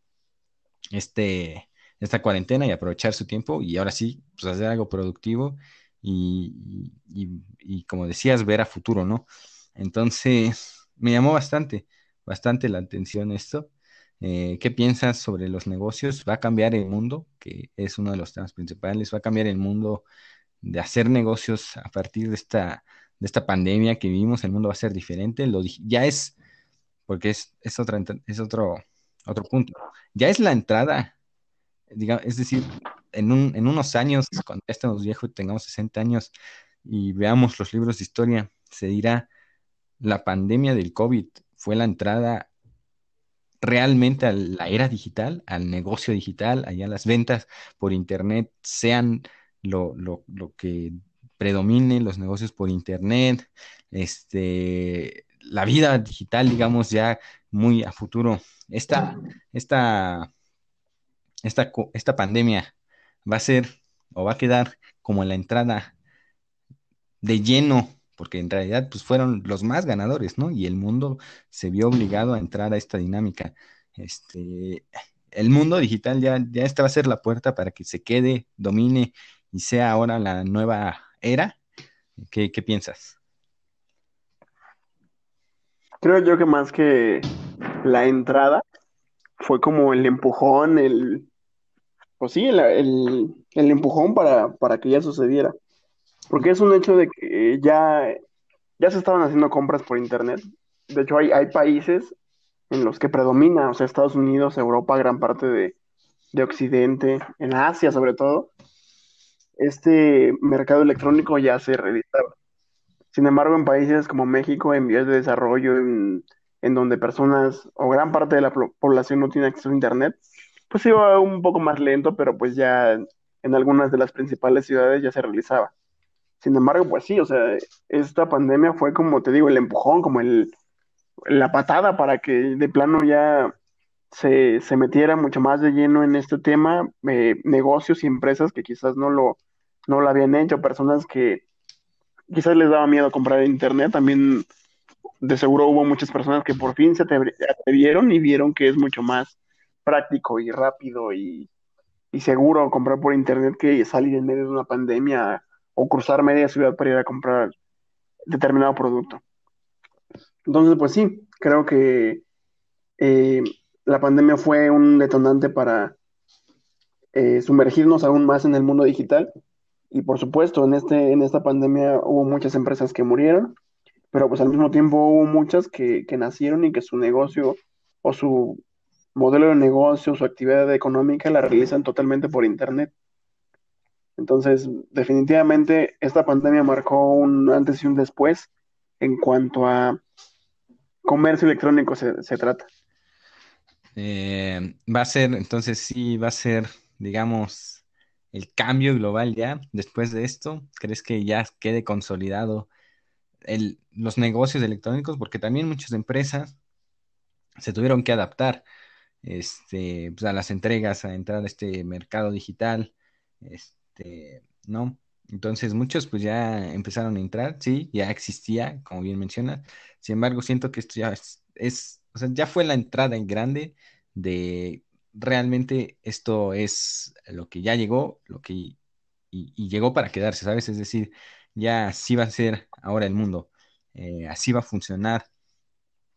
este, esta cuarentena y aprovechar su tiempo y ahora sí, pues hacer algo productivo y, como decías, ver a futuro, ¿no? Entonces, me llamó bastante, bastante la atención esto. Eh, ¿Qué piensas sobre los negocios? ¿Va a cambiar el mundo? Que es uno de los temas principales. ¿Va a cambiar el mundo de hacer negocios a partir de esta, de esta pandemia que vivimos? ¿El mundo va a ser diferente? Lo, ya es, porque es, es, otra, es otro, otro punto. Ya es la entrada es decir, en, unos años, cuando estemos viejos y tengamos 60 años y veamos los libros de historia, se dirá, la pandemia del COVID fue la entrada realmente a la era digital, al negocio digital, allá las ventas por Internet sean lo, que predomine, los negocios por Internet, este, la vida digital, digamos, ya muy a futuro. Esta, esta esta, esta pandemia va a ser o va a quedar como la entrada de lleno, porque en realidad pues fueron los más ganadores, ¿no? Y el mundo se vio obligado a entrar a esta dinámica. Este, el mundo digital ya, ya esta va a ser la puerta para que se quede, domine y sea ahora la nueva era. ¿Qué, piensas? Creo yo que más que la entrada fue como el empujón, el, pues sí, el, el, el empujón para, para que ya sucediera. Porque es un hecho de que ya, ya se estaban haciendo compras por internet. De hecho, hay, hay países en los que predomina, o sea, Estados Unidos, Europa, gran parte de, de Occidente, en Asia sobre todo, este mercado electrónico ya se realizaba. Sin embargo, en países como México, en vías de desarrollo, en, en donde personas o gran parte de la población no tiene acceso a Internet, pues iba un poco más lento, pero pues ya en algunas de las principales ciudades ya se realizaba. Sin embargo, pues sí, o sea, esta pandemia fue como te digo, el empujón, como el, la patada para que de plano ya se, se metiera mucho más de lleno en este tema, eh, negocios y empresas que quizás no lo, no lo habían hecho, personas que quizás les daba miedo comprar internet, también de seguro hubo muchas personas que por fin se atre- atrevieron y vieron que es mucho más práctico y rápido y, y seguro comprar por internet que salir en medio de una pandemia o cruzar media ciudad para ir a comprar determinado producto. Entonces, pues sí, creo que eh, la pandemia fue un detonante para eh, sumergirnos aún más en el mundo digital y por supuesto, en este, en esta pandemia hubo muchas empresas que murieron pero pues al mismo tiempo hubo muchas que, que nacieron y que su negocio o su modelo de negocio, su actividad económica la realizan totalmente por internet. Entonces, definitivamente esta pandemia marcó un antes y un después en cuanto a comercio electrónico se, se trata. Eh, va a ser, entonces sí, va a ser, digamos, el cambio global ya después de esto. ¿Crees que ya quede consolidado el, los negocios electrónicos? Porque también muchas empresas se tuvieron que adaptar este, pues, a las entregas, a entrar a este mercado digital, este, ¿no? Entonces muchos pues ya empezaron a entrar, sí, ya existía, como bien mencionas. Sin embargo, siento que esto ya es, o sea, ya fue la entrada en grande de realmente esto es lo que ya llegó, lo que y, y llegó para quedarse, ¿sabes? Es decir, ya así va a ser ahora el mundo, eh, así va a funcionar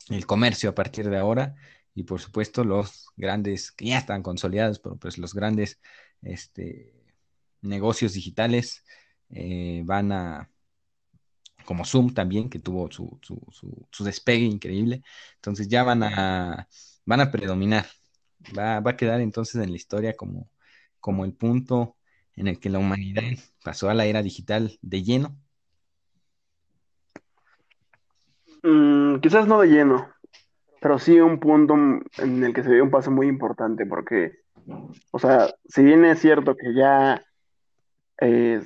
el comercio a partir de ahora y por supuesto los grandes, que ya están consolidados, pero pues los grandes este, negocios digitales eh, van a, como Zoom también, que tuvo su, su, su, despegue increíble, entonces ya van a, van a predominar, va, va a quedar entonces en la historia como, como el punto en el que la humanidad pasó a la era digital de lleno. Mm, quizás no de lleno, pero sí un punto en el que se dio un paso muy importante, porque, o sea, si bien es cierto que ya eh,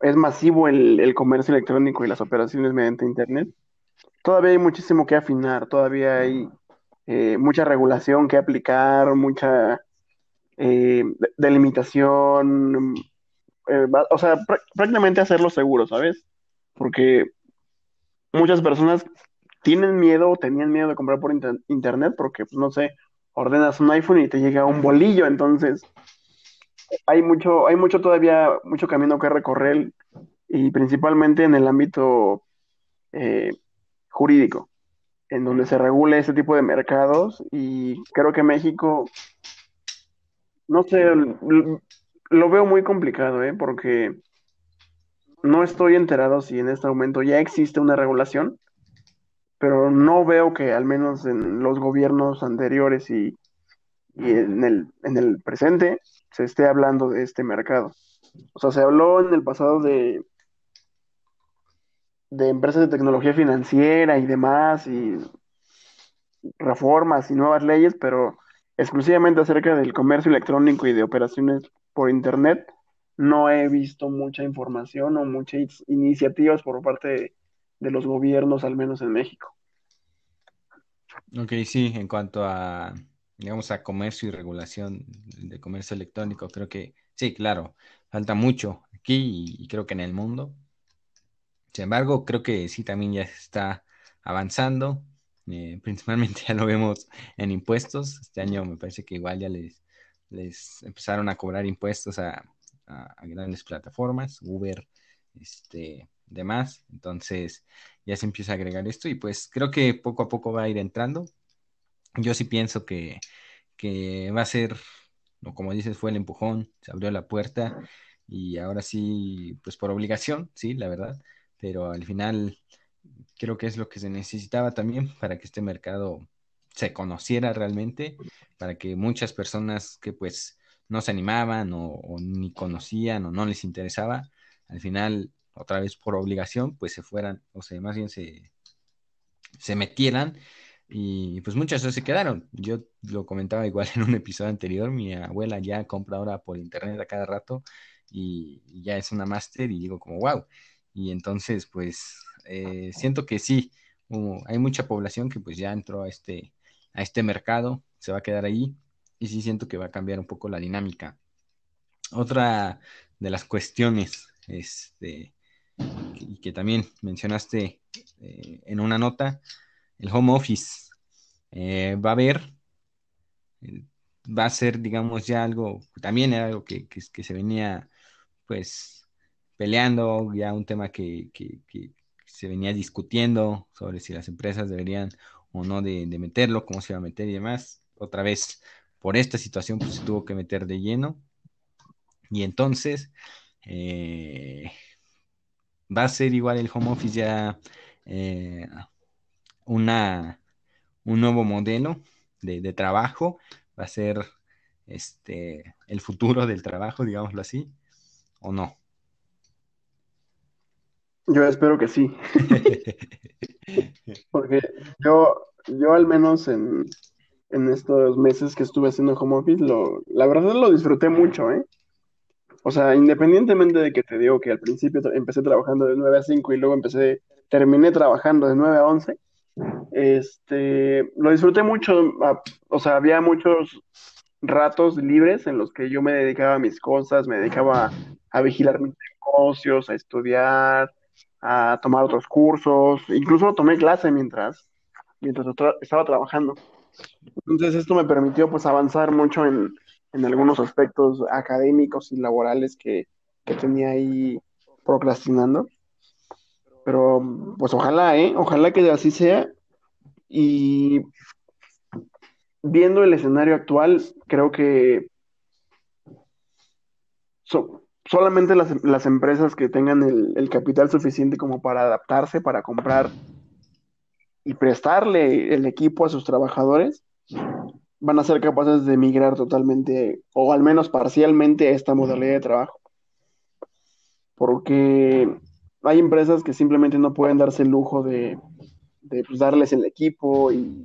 es masivo el, comercio electrónico y las operaciones mediante Internet, todavía hay muchísimo que afinar, todavía hay eh, mucha regulación que aplicar, mucha eh, de- delimitación, eh, o sea, prá- prácticamente hacerlo seguro, ¿sabes? Porque muchas personas tienen miedo o tenían miedo de comprar por inter- internet porque, pues, no sé, ordenas un iPhone y te llega un bolillo, entonces hay mucho, hay mucho todavía, mucho camino que recorrer y principalmente en el ámbito eh, jurídico, en donde se regule ese tipo de mercados y creo que México, no sé, l- lo veo muy complicado, ¿eh? Porque no estoy enterado si en este momento ya existe una regulación, pero no veo que al menos en los gobiernos anteriores y, y en el, en el presente se esté hablando de este mercado. O sea, se habló en el pasado de, de empresas de tecnología financiera y demás, y reformas y nuevas leyes, pero exclusivamente acerca del comercio electrónico y de operaciones por Internet, no he visto mucha información o muchas iniciativas por parte de, de los gobiernos, al menos en México. Ok, sí, en cuanto a digamos, a comercio y regulación de comercio electrónico, creo que sí, claro, falta mucho aquí y, creo que en el mundo. Sin embargo, creo que sí también ya está avanzando. Eh, principalmente ya lo vemos en impuestos. Este año me parece que igual ya les, les empezaron a cobrar impuestos a, a grandes plataformas, Uber, este, demás. Entonces ya se empieza a agregar esto y pues creo que poco a poco va a ir entrando. Yo sí pienso que, que va a ser, o como dices, fue el empujón, se abrió la puerta y ahora sí, pues por obligación, sí, la verdad, pero al final creo que es lo que se necesitaba también para que este mercado se conociera realmente, para que muchas personas que pues no se animaban o, o ni conocían o no les interesaba, al final otra vez por obligación, pues se fueran, o sea, más bien se, se metieran y pues muchas se quedaron. Yo lo comentaba igual en un episodio anterior, mi abuela ya compra ahora por internet a cada rato y, ya es una máster y digo como, wow. Y entonces, pues eh, siento que sí, hay mucha población que pues ya entró a este, a este mercado, se va a quedar ahí y sí siento que va a cambiar un poco la dinámica. Otra de las cuestiones este, y que también mencionaste eh, en una nota, el home office eh, va a haber, eh, va a ser, digamos, ya algo, también era algo que, se venía, pues, peleando, ya un tema que, se venía discutiendo sobre si las empresas deberían o no de, meterlo, cómo se iba a meter y demás. Otra vez, por esta situación, pues se tuvo que meter de lleno. Y entonces, va a ser igual el home office ya eh, una, un nuevo modelo de, trabajo, va a ser este, el futuro del trabajo, digámoslo así, o no. Yo espero que sí. Porque yo, yo al menos en, en, estos meses que estuve haciendo home office, lo, la verdad lo disfruté mucho, ¿eh? O sea, independientemente de que te digo que al principio empecé trabajando de 9 a 5 y luego empecé, terminé trabajando de 9 a 11, este, lo disfruté mucho, o sea, había muchos ratos libres en los que yo me dedicaba a mis cosas, me dedicaba a, vigilar mis negocios, a estudiar, a tomar otros cursos, incluso tomé clase mientras, mientras estaba trabajando. Entonces esto me permitió pues avanzar mucho en, en algunos aspectos académicos y laborales que, tenía ahí procrastinando. Pero pues ojalá, ¿eh? Ojalá que así sea. Y viendo el escenario actual, creo que solamente las, empresas que tengan el, el, capital suficiente como para adaptarse, para comprar y prestarle el equipo a sus trabajadores, van a ser capaces de migrar totalmente, o al menos parcialmente, a esta modalidad de trabajo. Porque hay empresas que simplemente no pueden darse el lujo de, pues, darles el equipo y,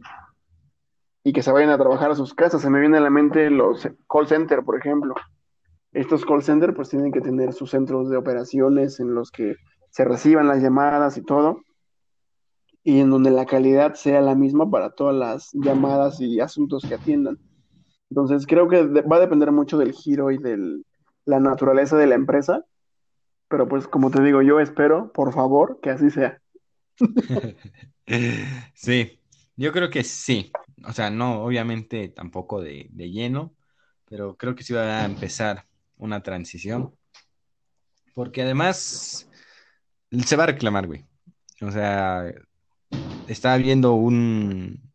y, que se vayan a trabajar a sus casas. Se me viene a la mente los call center, por ejemplo. Estos call center pues tienen que tener sus centros de operaciones en los que se reciban las llamadas y todo y en donde la calidad sea la misma para todas las llamadas y asuntos que atiendan. Entonces creo que va a depender mucho del giro y de la naturaleza de la empresa, pero pues como te digo, yo espero, por favor, que así sea. sí, yo creo que sí. O sea, no, obviamente tampoco de, de lleno, pero creo que sí va a empezar una transición. Porque además se va a reclamar, güey. O sea, estaba viendo un,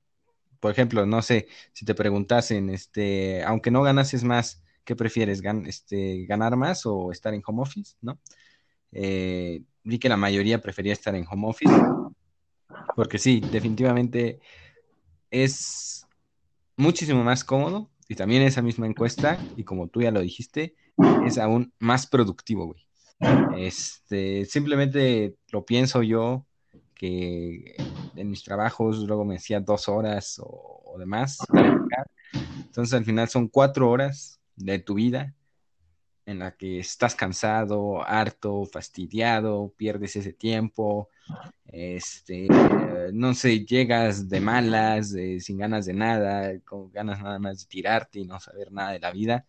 por ejemplo, no sé, si te preguntasen, este, aunque no ganases más, ¿qué prefieres? este, ¿Ganar más o estar en home office? ¿No? Eh, vi que la mayoría prefería estar en home office, porque sí, definitivamente es muchísimo más cómodo y también esa misma encuesta, y como tú ya lo dijiste, es aún más productivo, güey. Este, simplemente lo pienso yo que en mis trabajos luego me hacía dos horas o, demás. Entonces al final son cuatro horas de tu vida en la que estás cansado, harto, fastidiado, pierdes ese tiempo, este, no sé, llegas de malas, sin ganas de nada, con ganas nada más de tirarte y no saber nada de la vida.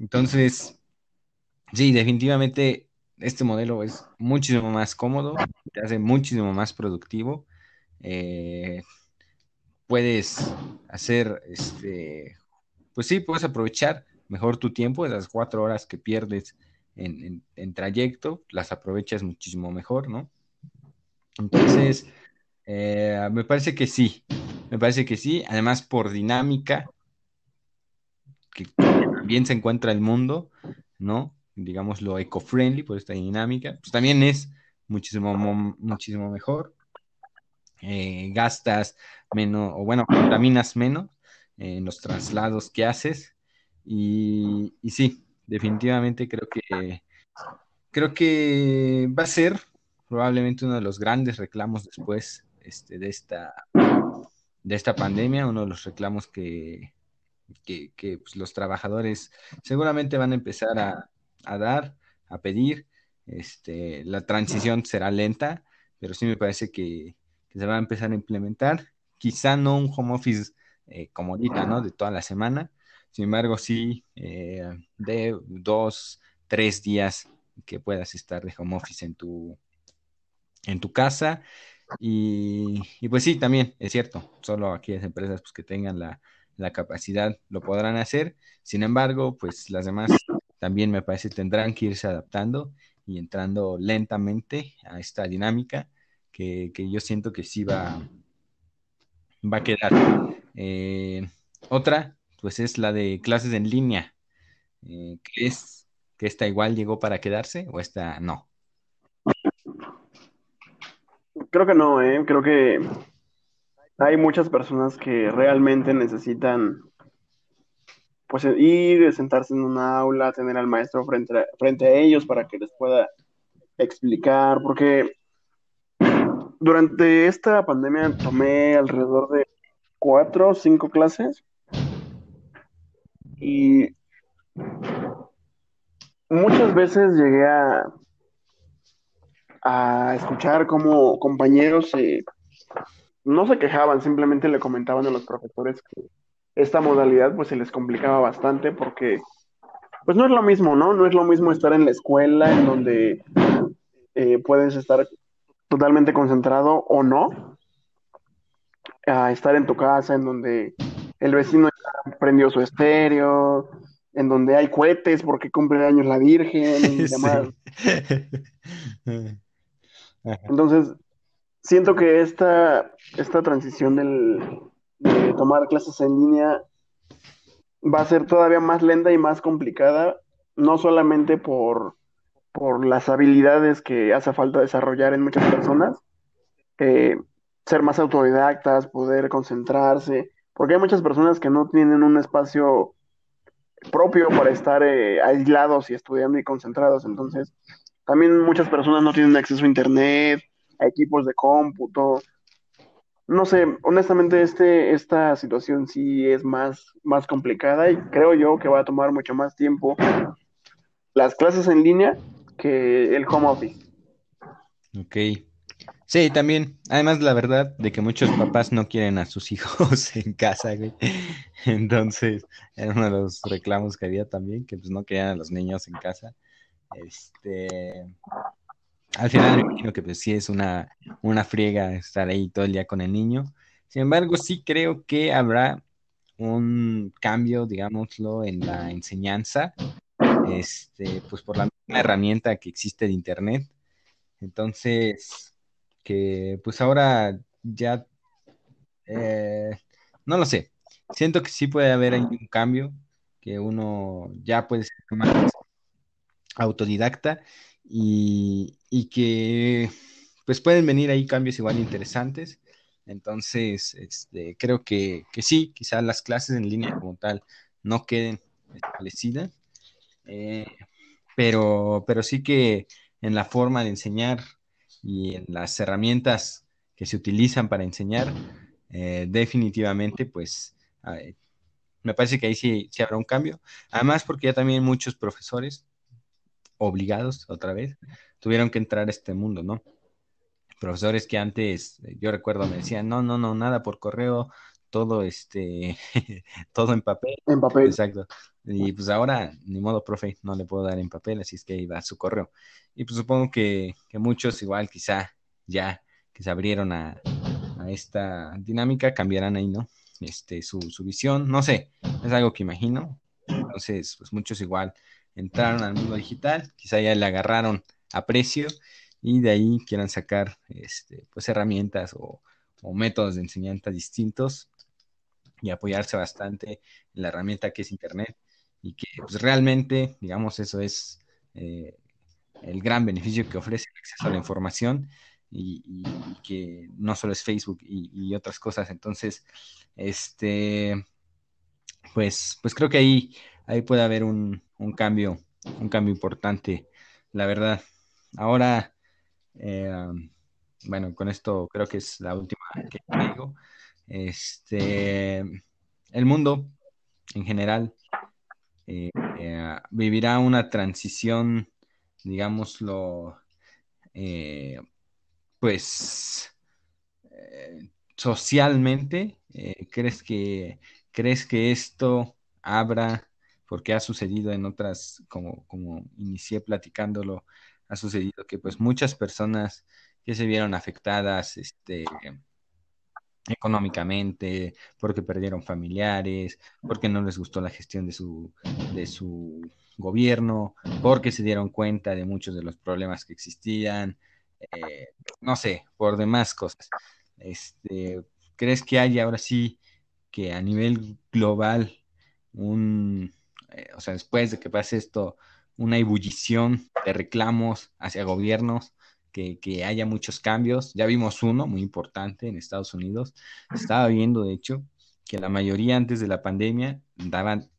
Entonces, sí, definitivamente este modelo es muchísimo más cómodo, te hace muchísimo más productivo. Eh, puedes hacer, este, pues sí, puedes aprovechar mejor tu tiempo, esas cuatro horas que pierdes en, trayecto, las aprovechas muchísimo mejor, ¿no? Entonces, eh, me parece que sí, me parece que sí, además por dinámica, que, también se encuentra el mundo, ¿no? Digamos lo eco-friendly por esta dinámica, pues también es muchísimo, muchísimo mejor. Eh, gastas menos, o bueno, contaminas menos en los traslados que haces. Y, sí, definitivamente creo que creo que va a ser probablemente uno de los grandes reclamos después este, de esta de esta pandemia, uno de los reclamos que, que, pues, los trabajadores seguramente van a empezar a, a, dar, a pedir. Este, la transición será lenta, pero sí me parece que, que se va a empezar a implementar. Quizá no un home office eh, como ahorita, ¿no? De toda la semana. Sin embargo, sí, eh, de dos, tres días que puedas estar de home office en tu, en tu casa. Y, pues sí, también es cierto, solo aquellas empresas pues, que tengan la, la capacidad lo podrán hacer. Sin embargo, pues las demás también me parece tendrán que irse adaptando y entrando lentamente a esta dinámica que, que yo siento que sí va, va a quedar. Eh, otra, pues es la de clases en línea. Eh, ¿Crees que esta igual llegó para quedarse o esta no? Creo que no, ¿eh? creo que hay muchas personas que realmente necesitan pues ir, sentarse en una aula, tener al maestro frente a, frente a ellos para que les pueda explicar, porque durante esta pandemia tomé alrededor de cuatro o cinco clases y muchas veces llegué a, a escuchar como compañeros no se quejaban, simplemente le comentaban a los profesores que esta modalidad pues se les complicaba bastante porque pues no es lo mismo, ¿no? No es lo mismo estar en la escuela en donde eh, puedes estar totalmente concentrado o no, a estar en tu casa en donde el vecino prendió su estéreo, en donde hay cohetes porque cumple años la Virgen y demás. Entonces, siento que esta, esta transición del, de tomar clases en línea va a ser todavía más lenta y más complicada, no solamente por, por las habilidades que hace falta desarrollar en muchas personas, eh, ser más autodidactas, poder concentrarse, porque hay muchas personas que no tienen un espacio propio para estar eh, aislados y estudiando y concentrados, entonces también muchas personas no tienen acceso a internet, a equipos de cómputo. No sé, honestamente este, esta situación sí es más, más complicada y creo yo que va a tomar mucho más tiempo las clases en línea que el home office. Ok. Sí, también. Además, la verdad de que muchos papás no quieren a sus hijos en casa, güey. Entonces, era uno de los reclamos que había también, que pues no querían a los niños en casa. Este, al final me imagino que pues sí es una, una friega estar ahí todo el día con el niño. Sin embargo, sí creo que habrá un cambio, digámoslo, en la enseñanza, este, pues por la misma herramienta que existe de Internet. Entonces, que pues ahora ya, eh, no lo sé, siento que sí puede haber un cambio, que uno ya puede ser más autodidacta y, que pues pueden venir ahí cambios igual interesantes. Entonces, este, creo que, sí, quizás las clases en línea como tal no queden establecidas, eh, pero, pero sí que en la forma de enseñar y en las herramientas que se utilizan para enseñar, eh, definitivamente, pues me parece que ahí sí, sí habrá un cambio. Además, porque ya también muchos profesores obligados otra vez, tuvieron que entrar a este mundo, ¿no? profesores que antes, yo recuerdo, me decían, no, no, no, nada por correo, todo este, todo en papel. En papel. Exacto. Y pues ahora, ni modo, profe, no le puedo dar en papel, así es que iba a su correo. Y pues supongo que, que muchos igual quizá ya que se abrieron a, a, esta dinámica cambiarán ahí, ¿no? Este, su, su visión, no sé, es algo que imagino. Entonces, pues muchos igual entraron al mundo digital, quizá ya le agarraron a precio y de ahí quieran sacar este, pues herramientas o, o métodos de enseñanza distintos y apoyarse bastante en la herramienta que es Internet y que pues, realmente, digamos, eso es eh, el gran beneficio que ofrece el acceso a la información y, que no solo es Facebook y, y, otras cosas. Entonces, este, pues, pues creo que ahí, ahí puede haber un, un cambio, un cambio importante, la verdad. Ahora, eh, bueno, con esto creo que es la última que digo. Este, el mundo en general eh, eh, vivirá una transición, digámoslo, eh, pues socialmente. ¿crees que crees que esto abra, porque ha sucedido en otras, como, como inicié platicándolo, ha sucedido que pues muchas personas que se vieron afectadas, este, económicamente, porque perdieron familiares, porque no les gustó la gestión de su, de su gobierno, porque se dieron cuenta de muchos de los problemas que existían, eh, no sé, por demás cosas. Este, ¿Crees que hay ahora sí que a nivel global un, eh, o sea, después de que pase esto, una ebullición de reclamos hacia gobiernos que, haya muchos cambios. Ya vimos uno muy importante en Estados Unidos. Estaba viendo, de hecho, que la mayoría antes de la pandemia daban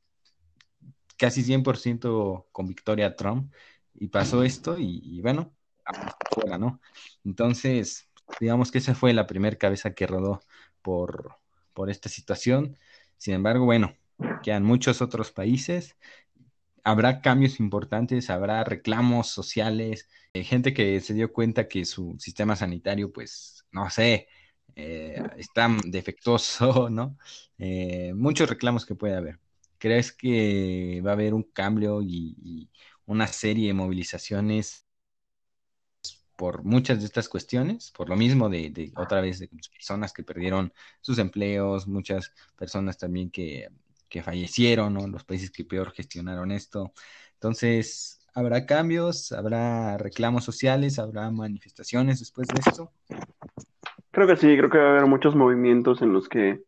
casi 100% con victoria a Trump y pasó esto y, y bueno, fuera, ¿no? Entonces, digamos que esa fue la primera cabeza que rodó por, por esta situación. Sin embargo, bueno, quedan muchos otros países habrá cambios importantes, habrá reclamos sociales, eh, gente que se dio cuenta que su sistema sanitario, pues, no sé, eh, está defectuoso, ¿no? Eh, muchos reclamos que puede haber. ¿Crees que va a haber un cambio y, y una serie de movilizaciones por muchas de estas cuestiones, por lo mismo de, de otra vez de personas que perdieron sus empleos, muchas personas también que que fallecieron, ¿no? Los países que peor gestionaron esto. Entonces, ¿habrá cambios? ¿Habrá reclamos sociales? ¿Habrá manifestaciones después de esto? Creo que sí, creo que va a haber muchos movimientos en los que,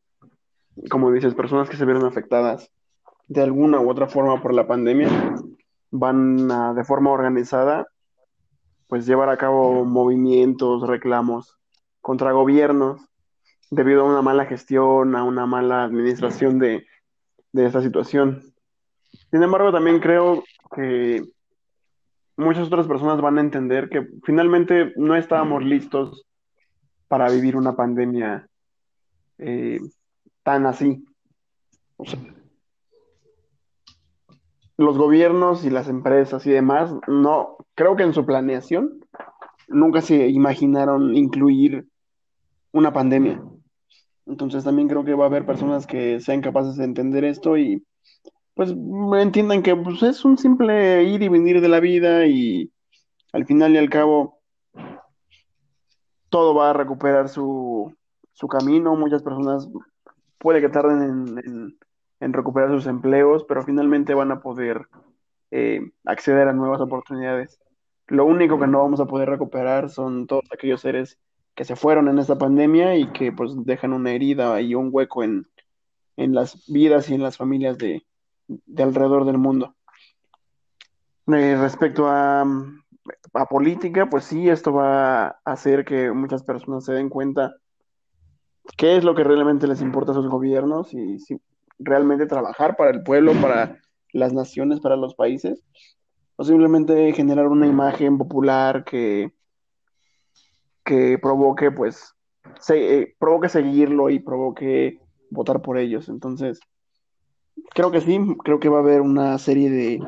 como dices, personas que se vieron afectadas de alguna u otra forma por la pandemia van a, de forma organizada, pues llevar a cabo movimientos, reclamos contra gobiernos debido a una mala gestión, a una mala administración de, de esta situación. Sin embargo, también creo que muchas otras personas van a entender que finalmente no estábamos listos para vivir una pandemia eh, tan así. Los gobiernos y las empresas y demás, no, creo que en su planeación nunca se imaginaron incluir una pandemia. Entonces también creo que va a haber personas que sean capaces de entender esto y pues entiendan que pues, es un simple ir y venir de la vida y al final y al cabo todo va a recuperar su, su camino. Muchas personas puede que tarden en, en, recuperar sus empleos, pero finalmente van a poder eh, acceder a nuevas oportunidades. Lo único que no vamos a poder recuperar son todos aquellos seres que se fueron en esta pandemia y que pues dejan una herida y un hueco en, en las vidas y en las familias de, de alrededor del mundo. Eh, respecto a, a, política, pues sí, esto va a hacer que muchas personas se den cuenta qué es lo que realmente les importa a sus gobiernos y si realmente trabajar para el pueblo, para las naciones, para los países, o simplemente generar una imagen popular que que provoque, pues, se, eh, provoque seguirlo y provoque votar por ellos. Entonces, creo que sí, creo que va a haber una serie de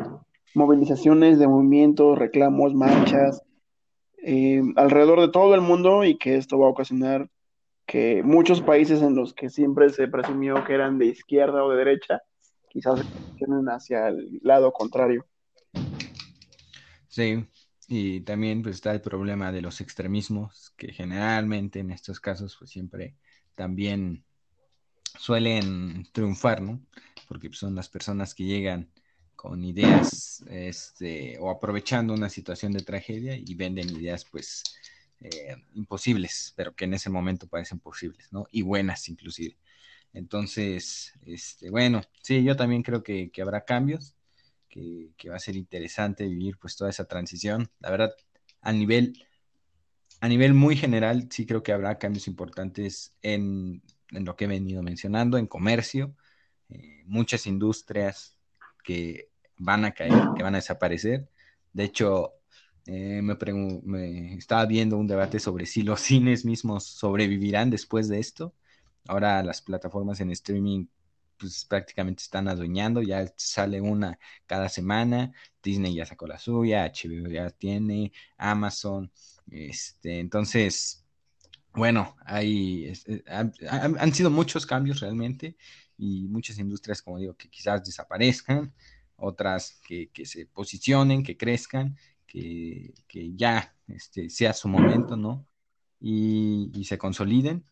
movilizaciones, de movimientos, reclamos, marchas, eh, alrededor de todo el mundo y que esto va a ocasionar que muchos países en los que siempre se presumió que eran de izquierda o de derecha, quizás se hacia el lado contrario. Sí, y también pues, está el problema de los extremismos, que generalmente en estos casos pues siempre también suelen triunfar, ¿no? Porque pues, son las personas que llegan con ideas este, o aprovechando una situación de tragedia y venden ideas pues eh, imposibles, pero que en ese momento parecen posibles, ¿no? Y buenas inclusive. Entonces, este, bueno, sí, yo también creo que, que habrá cambios, que, va a ser interesante vivir pues toda esa transición. La verdad, a nivel, a nivel muy general, sí creo que habrá cambios importantes en, en lo que he venido mencionando, en comercio, eh, muchas industrias que van a caer, que van a desaparecer. De hecho, eh, me, estaba viendo un debate sobre si los cines mismos sobrevivirán después de esto. Ahora las plataformas en streaming pues prácticamente están adueñando, ya sale una cada semana, Disney ya sacó la suya, HBO ya tiene, Amazon, este, entonces, bueno, hay, eh, han, sido muchos cambios realmente y muchas industrias, como digo, que quizás desaparezcan, otras que, que se posicionen, que crezcan que, ya este, sea su momento, ¿no? Y, se consoliden.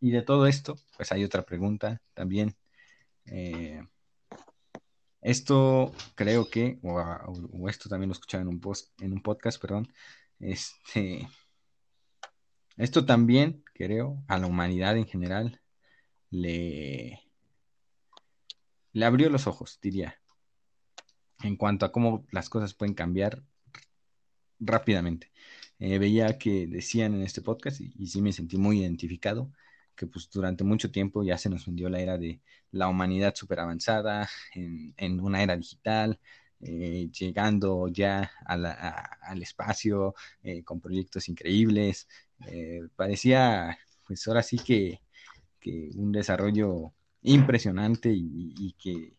Y de todo esto, pues hay otra pregunta también. Eh, esto creo que, o, esto también lo escuchaba en un, post, en un podcast, perdón, este, esto también creo a la humanidad en general le, le abrió los ojos, diría en cuanto a cómo las cosas pueden cambiar rápidamente. Eh, veía que decían en este podcast, y, sí me sentí muy identificado, que pues durante mucho tiempo ya se nos vendió la era de la humanidad súper avanzada, en, una era digital, eh, llegando ya al espacio eh, con proyectos increíbles. parecía, pues ahora sí que, un desarrollo impresionante y, que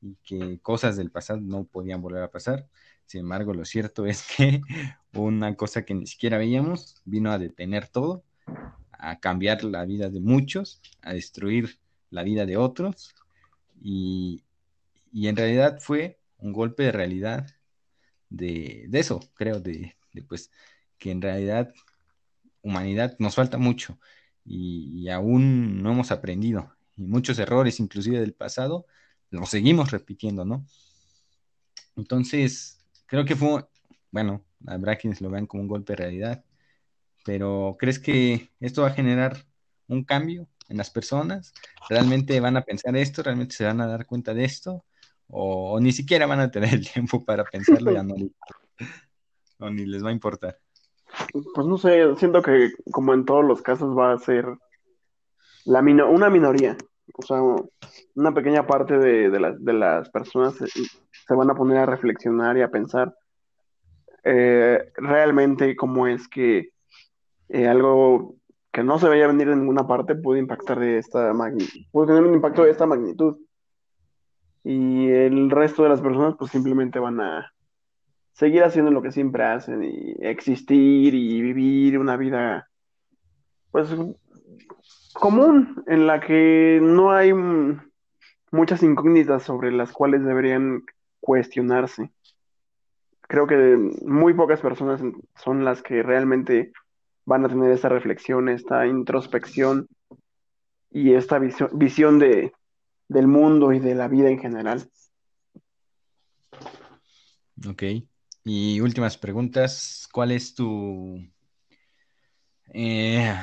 y que cosas del pasado no podían volver a pasar. Sin embargo, lo cierto es que una cosa que ni siquiera veíamos vino a detener todo, a cambiar la vida de muchos, a destruir la vida de otros y, en realidad fue un golpe de realidad de, eso, creo, de, pues que en realidad humanidad nos falta mucho y, y aún no hemos aprendido y muchos errores inclusive del pasado lo seguimos repitiendo, ¿no? Entonces, creo que fue, bueno, habrá quienes lo vean como un golpe de realidad, pero ¿crees que esto va a generar un cambio en las personas? ¿Realmente van a pensar esto? ¿Realmente se van a dar cuenta de esto? ¿O, ni siquiera van a tener el tiempo para pensarlo ya no, o ni les va a importar? Pues no sé, siento que como en todos los casos va a ser la una minoría o sea, una pequeña parte de, de, las personas se, van a poner a reflexionar y a pensar eh, realmente cómo es que eh, algo que no se veía venir de ninguna parte puede impactar de esta magnitud, tener un impacto de esta magnitud. Y el resto de las personas pues simplemente van a seguir haciendo lo que siempre hacen y existir y vivir una vida pues común en la que no hay muchas incógnitas sobre las cuales deberían cuestionarse. Creo que muy pocas personas son las que realmente van a tener esta reflexión, esta introspección y esta visión, de, del mundo y de la vida en general. Ok. Y últimas preguntas. ¿Cuál es tu eh,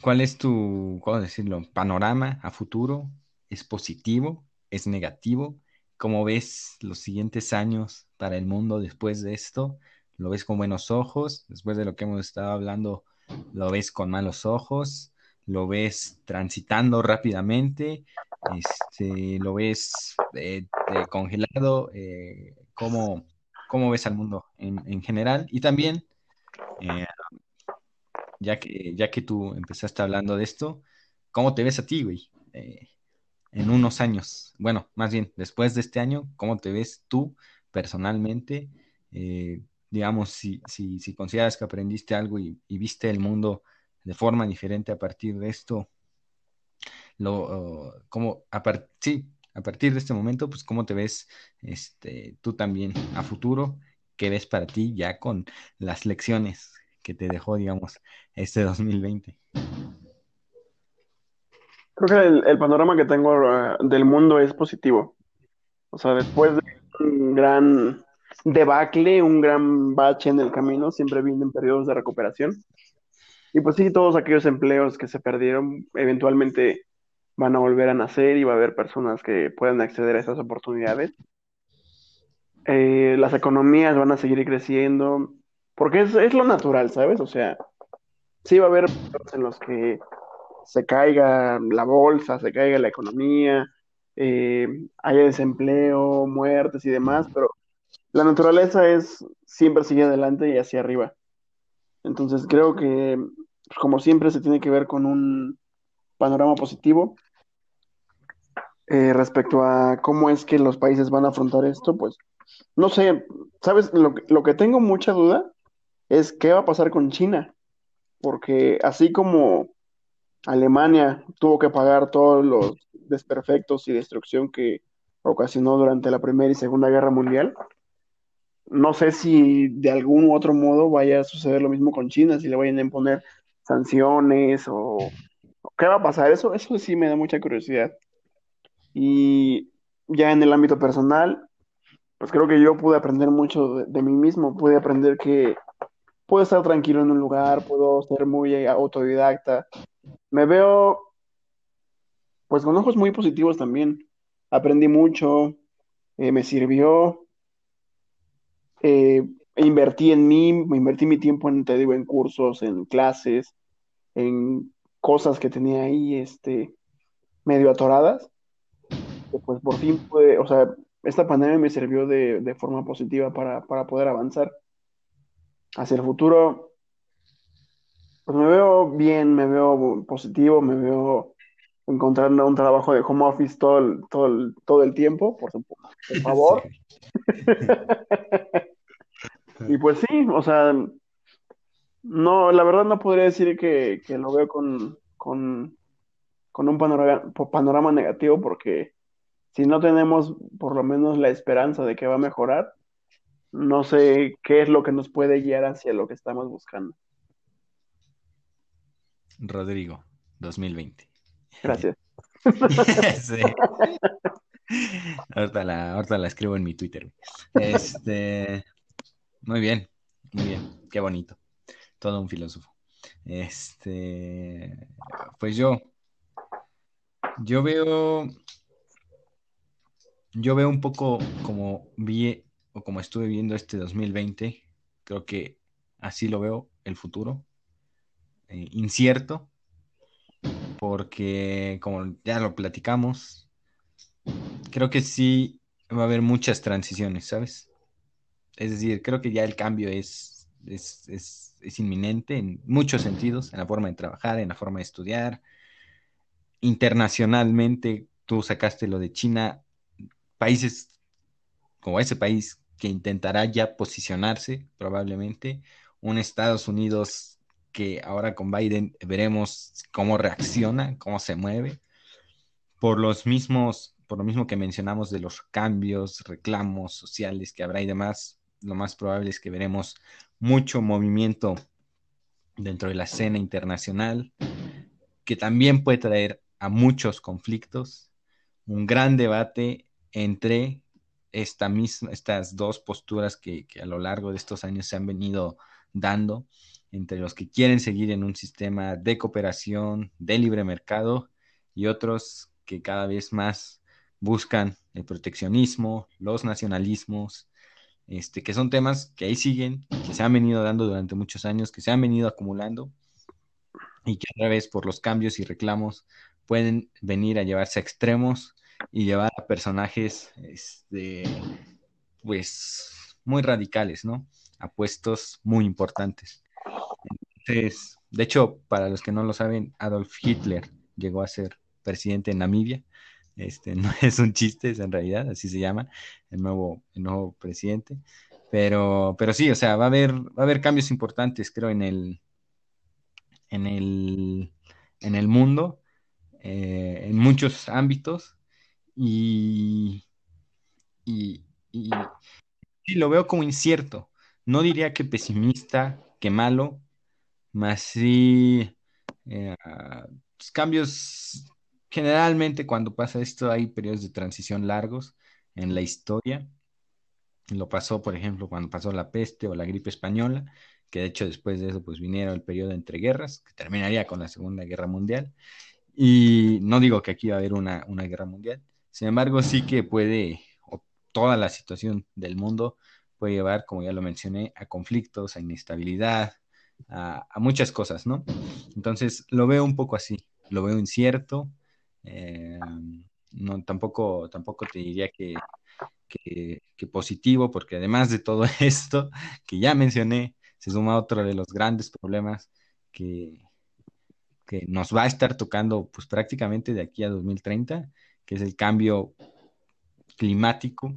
¿Cuál es tu, cómo decirlo, panorama a futuro? ¿Es positivo? ¿Es negativo? ¿Cómo ves los siguientes años para el mundo después de esto? ¿Lo ves con buenos ojos? Después de lo que hemos estado hablando, ¿lo ves con malos ojos? ¿Lo ves transitando rápidamente? Este, ¿Lo ves eh, congelado? Eh, ¿cómo, ¿cómo, ves al mundo en, en general? Y también eh, ya que, ya que tú empezaste hablando de esto, ¿cómo te ves a ti, güey? Eh, en unos años, bueno, más bien, después de este año, ¿cómo te ves tú personalmente eh, digamos, si, si, si, consideras que aprendiste algo y, viste el mundo de forma diferente a partir de esto, lo, como, a sí, a partir de este momento, pues cómo te ves este, tú también a futuro, qué ves para ti ya con las lecciones que te dejó, digamos, este 2020. Creo que el, panorama que tengo uh, del mundo es positivo. O sea, después de un gran debacle, un gran bache en el camino, siempre vienen periodos de recuperación. Y pues sí, todos aquellos empleos que se perdieron eventualmente van a volver a nacer y va a haber personas que puedan acceder a esas oportunidades. Eh, las economías van a seguir creciendo, porque es, es, lo natural, ¿sabes? O sea, sí va a haber en los que se caiga la bolsa, se caiga la economía, eh, haya desempleo, muertes y demás, pero la naturaleza es siempre seguir adelante y hacia arriba. Entonces creo que, pues, como siempre, se tiene que ver con un panorama positivo. Eh, respecto a cómo es que los países van a afrontar esto, pues no sé, ¿sabes? Lo, lo que tengo mucha duda es qué va a pasar con China, porque así como Alemania tuvo que pagar todos los desperfectos y destrucción que ocasionó durante la Primera y Segunda Guerra Mundial. No sé si de algún u otro modo vaya a suceder lo mismo con China, si le vayan a imponer sanciones o qué va a pasar. Eso, eso sí me da mucha curiosidad. Y ya en el ámbito personal, pues creo que yo pude aprender mucho de, mí mismo, pude aprender que puedo estar tranquilo en un lugar, puedo ser muy autodidacta, me veo pues con ojos muy positivos también. Aprendí mucho, eh, me sirvió, eh, invertí en mí, me invertí mi tiempo en, te digo, en cursos, en clases, en cosas que tenía ahí, este, medio atoradas. pues por fin pude, o sea, esta pandemia me sirvió de, de forma positiva para, para poder avanzar. Hacia el futuro, pues me veo bien, me veo positivo, me veo encontrando un trabajo de home office todo el, todo el, todo el tiempo, por, por favor. y pues sí, o sea, no, la verdad no podría decir que, lo veo con, con, un panorama, panorama negativo porque si no tenemos por lo menos la esperanza de que va a mejorar, no sé qué es lo que nos puede guiar hacia lo que estamos buscando. Rodrigo, 2020. Gracias. ahorita, la, la escribo en mi Twitter. Este, muy bien, muy bien, qué bonito. Todo un filósofo. Este, pues yo, yo veo, yo veo un poco como vi o como estuve viendo este 2020. Creo que así lo veo el futuro. Eh, incierto, porque como ya lo platicamos, creo que sí va a haber muchas transiciones, ¿sabes? Es decir, creo que ya el cambio es, es, es inminente en muchos sentidos, en la forma de trabajar, en la forma de estudiar. Internacionalmente, tú sacaste lo de China, países como ese país que intentará ya posicionarse probablemente, un Estados Unidos que ahora con Biden veremos cómo reacciona, cómo se mueve, por los mismos, por lo mismo que mencionamos de los cambios, reclamos sociales que habrá y demás, lo más probable es que veremos mucho movimiento dentro de la escena internacional, que también puede traer a muchos conflictos, un gran debate entre esta misma, estas dos posturas que, que a lo largo de estos años se han venido dando entre los que quieren seguir en un sistema de cooperación, de libre mercado, y otros que cada vez más buscan el proteccionismo, los nacionalismos, este, que son temas que ahí siguen, que se han venido dando durante muchos años, que se han venido acumulando y que a través por los cambios y reclamos pueden venir a llevarse a extremos y llevar a personajes este, pues muy radicales, ¿no? A puestos muy importantes. Entonces, de hecho, para los que no lo saben, Adolf Hitler llegó a ser presidente en Namibia. Este no es un chiste, es en realidad, así se llama el nuevo, nuevo presidente. Pero, pero sí, o sea, va a haber, va a haber cambios importantes, creo, en el, en el, en el mundo, eh, en muchos ámbitos. Y, y, y, lo veo como incierto. No diría que pesimista, que malo, más sí eh, pues, cambios. Generalmente cuando pasa esto hay periodos de transición largos en la historia. Lo pasó, por ejemplo, cuando pasó la peste o la gripe española, que de hecho después de eso pues viniera el periodo entre guerras, que terminaría con la Segunda Guerra Mundial. Y no digo que aquí va a haber una, una guerra mundial, sin embargo sí que puede, o toda la situación del mundo puede llevar, como ya lo mencioné, a conflictos, a inestabilidad, a, muchas cosas, ¿no? Entonces lo veo un poco así, lo veo incierto, eh, no, tampoco, tampoco te diría que, que, positivo, porque además de todo esto que ya mencioné, se suma otro de los grandes problemas que, que nos va a estar tocando pues prácticamente de aquí a 2030, que es el cambio climático,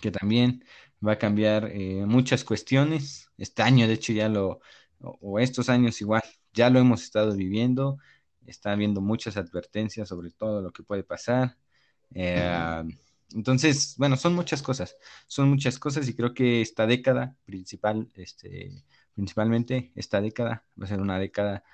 que también va a cambiar eh, muchas cuestiones. Este año, de hecho, ya lo, o, estos años igual, ya lo hemos estado viviendo. Está habiendo muchas advertencias sobre todo lo que puede pasar. Eh, entonces, bueno, son muchas cosas, son muchas cosas y creo que esta década principal, este, principalmente esta década va a ser una década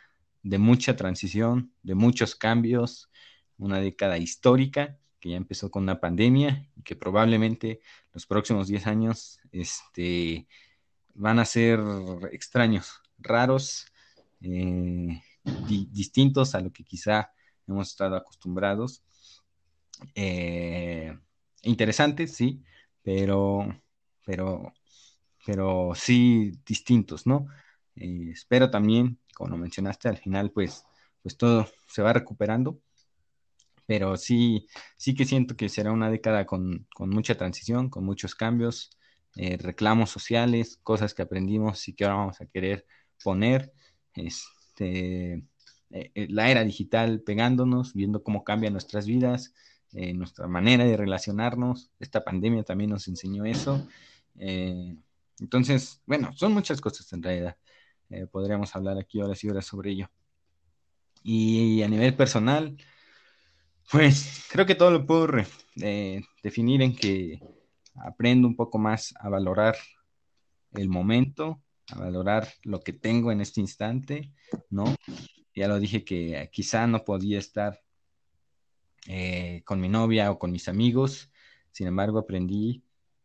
de mucha transición, de muchos cambios, una década histórica que ya empezó con una pandemia y que probablemente los próximos 10 años este, van a ser extraños, raros, eh, distintos a lo que quizá hemos estado acostumbrados. Eh, interesantes, sí, pero, pero, pero sí distintos, ¿no? Eh, espero también, como lo mencionaste, al final, pues, pues todo se va recuperando pero sí, sí que siento que será una década con, mucha transición, con muchos cambios, eh, reclamos sociales, cosas que aprendimos y que ahora vamos a querer poner, este, eh, eh, la era digital pegándonos, viendo cómo cambian nuestras vidas, nuestra manera de relacionarnos, esta pandemia también nos enseñó eso. entonces, bueno, son muchas cosas en realidad. podríamos hablar aquí horas y horas sobre ello. Y a nivel personal, pues creo que todo lo puedo eh, definir en que aprendo un poco más a valorar el momento, a valorar lo que tengo en este instante, ¿no? Ya lo dije que quizá no podía estar eh, con mi novia o con mis amigos, sin embargo aprendí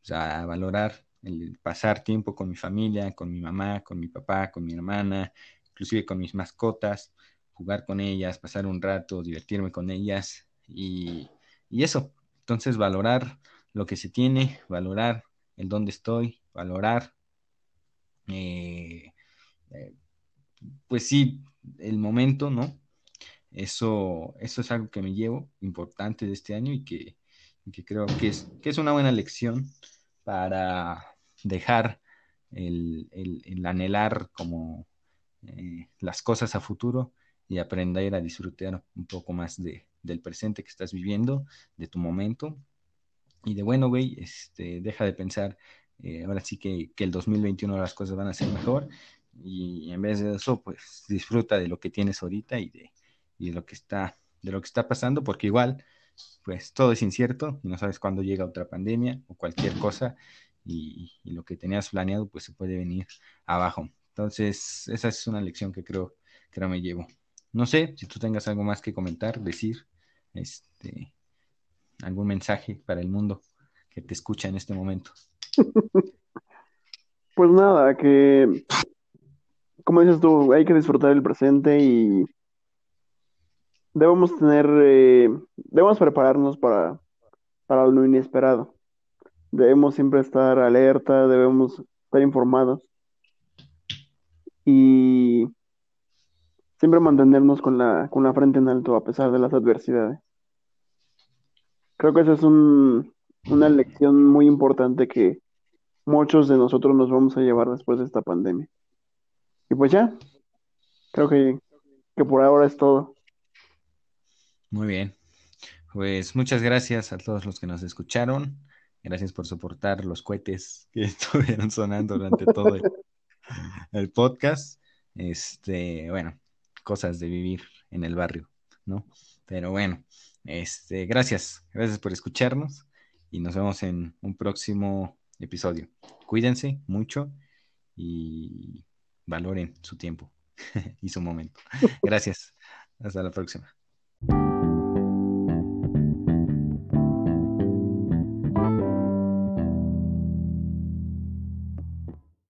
a valorar el pasar tiempo con mi familia, con mi mamá, con mi papá, con mi hermana, inclusive con mis mascotas, jugar con ellas, pasar un rato, divertirme con ellas, y, eso. Entonces, valorar lo que se tiene, valorar el dónde estoy, valorar, eh, eh, pues sí, el momento, ¿no? Eso, eso es algo que me llevo importante de este año y que, creo que es, que es una buena lección para dejar el, anhelar como eh, las cosas a futuro y aprender a disfrutar un poco más de, del presente que estás viviendo, de tu momento. Y de bueno, güey, este, deja de pensar, eh, ahora sí que, que el 2021 las cosas van a ser mejor. Y en vez de eso, pues disfruta de lo que tienes ahorita y de, y de lo que está, de lo que está pasando, porque igual, pues todo es incierto y no sabes cuándo llega otra pandemia o cualquier cosa y, y, lo que tenías planeado pues se puede venir abajo. Entonces, esa es una lección que creo, creo me llevo. No sé si tú tengas algo más que comentar, decir este, algún mensaje para el mundo que te escucha en este momento. Pues nada, que como dices tú, hay que disfrutar el presente y debemos tener, eh, debemos prepararnos para, para lo inesperado. Debemos siempre estar alerta, debemos estar informados y siempre mantenernos con la, con la frente en alto a pesar de las adversidades. Creo que esa es una lección muy importante que muchos de nosotros nos vamos a llevar después de esta pandemia. Y pues ya, creo que, que por ahora es todo. Muy bien. Pues muchas gracias a todos los que nos escucharon. Gracias por soportar los cohetes que estuvieron sonando durante todo el, el podcast. Este, bueno, cosas de vivir en el barrio, ¿no? Pero bueno, este, gracias, gracias por escucharnos y nos vemos en un próximo episodio. Cuídense mucho y valoren su tiempo y su momento. Gracias. Hasta la próxima.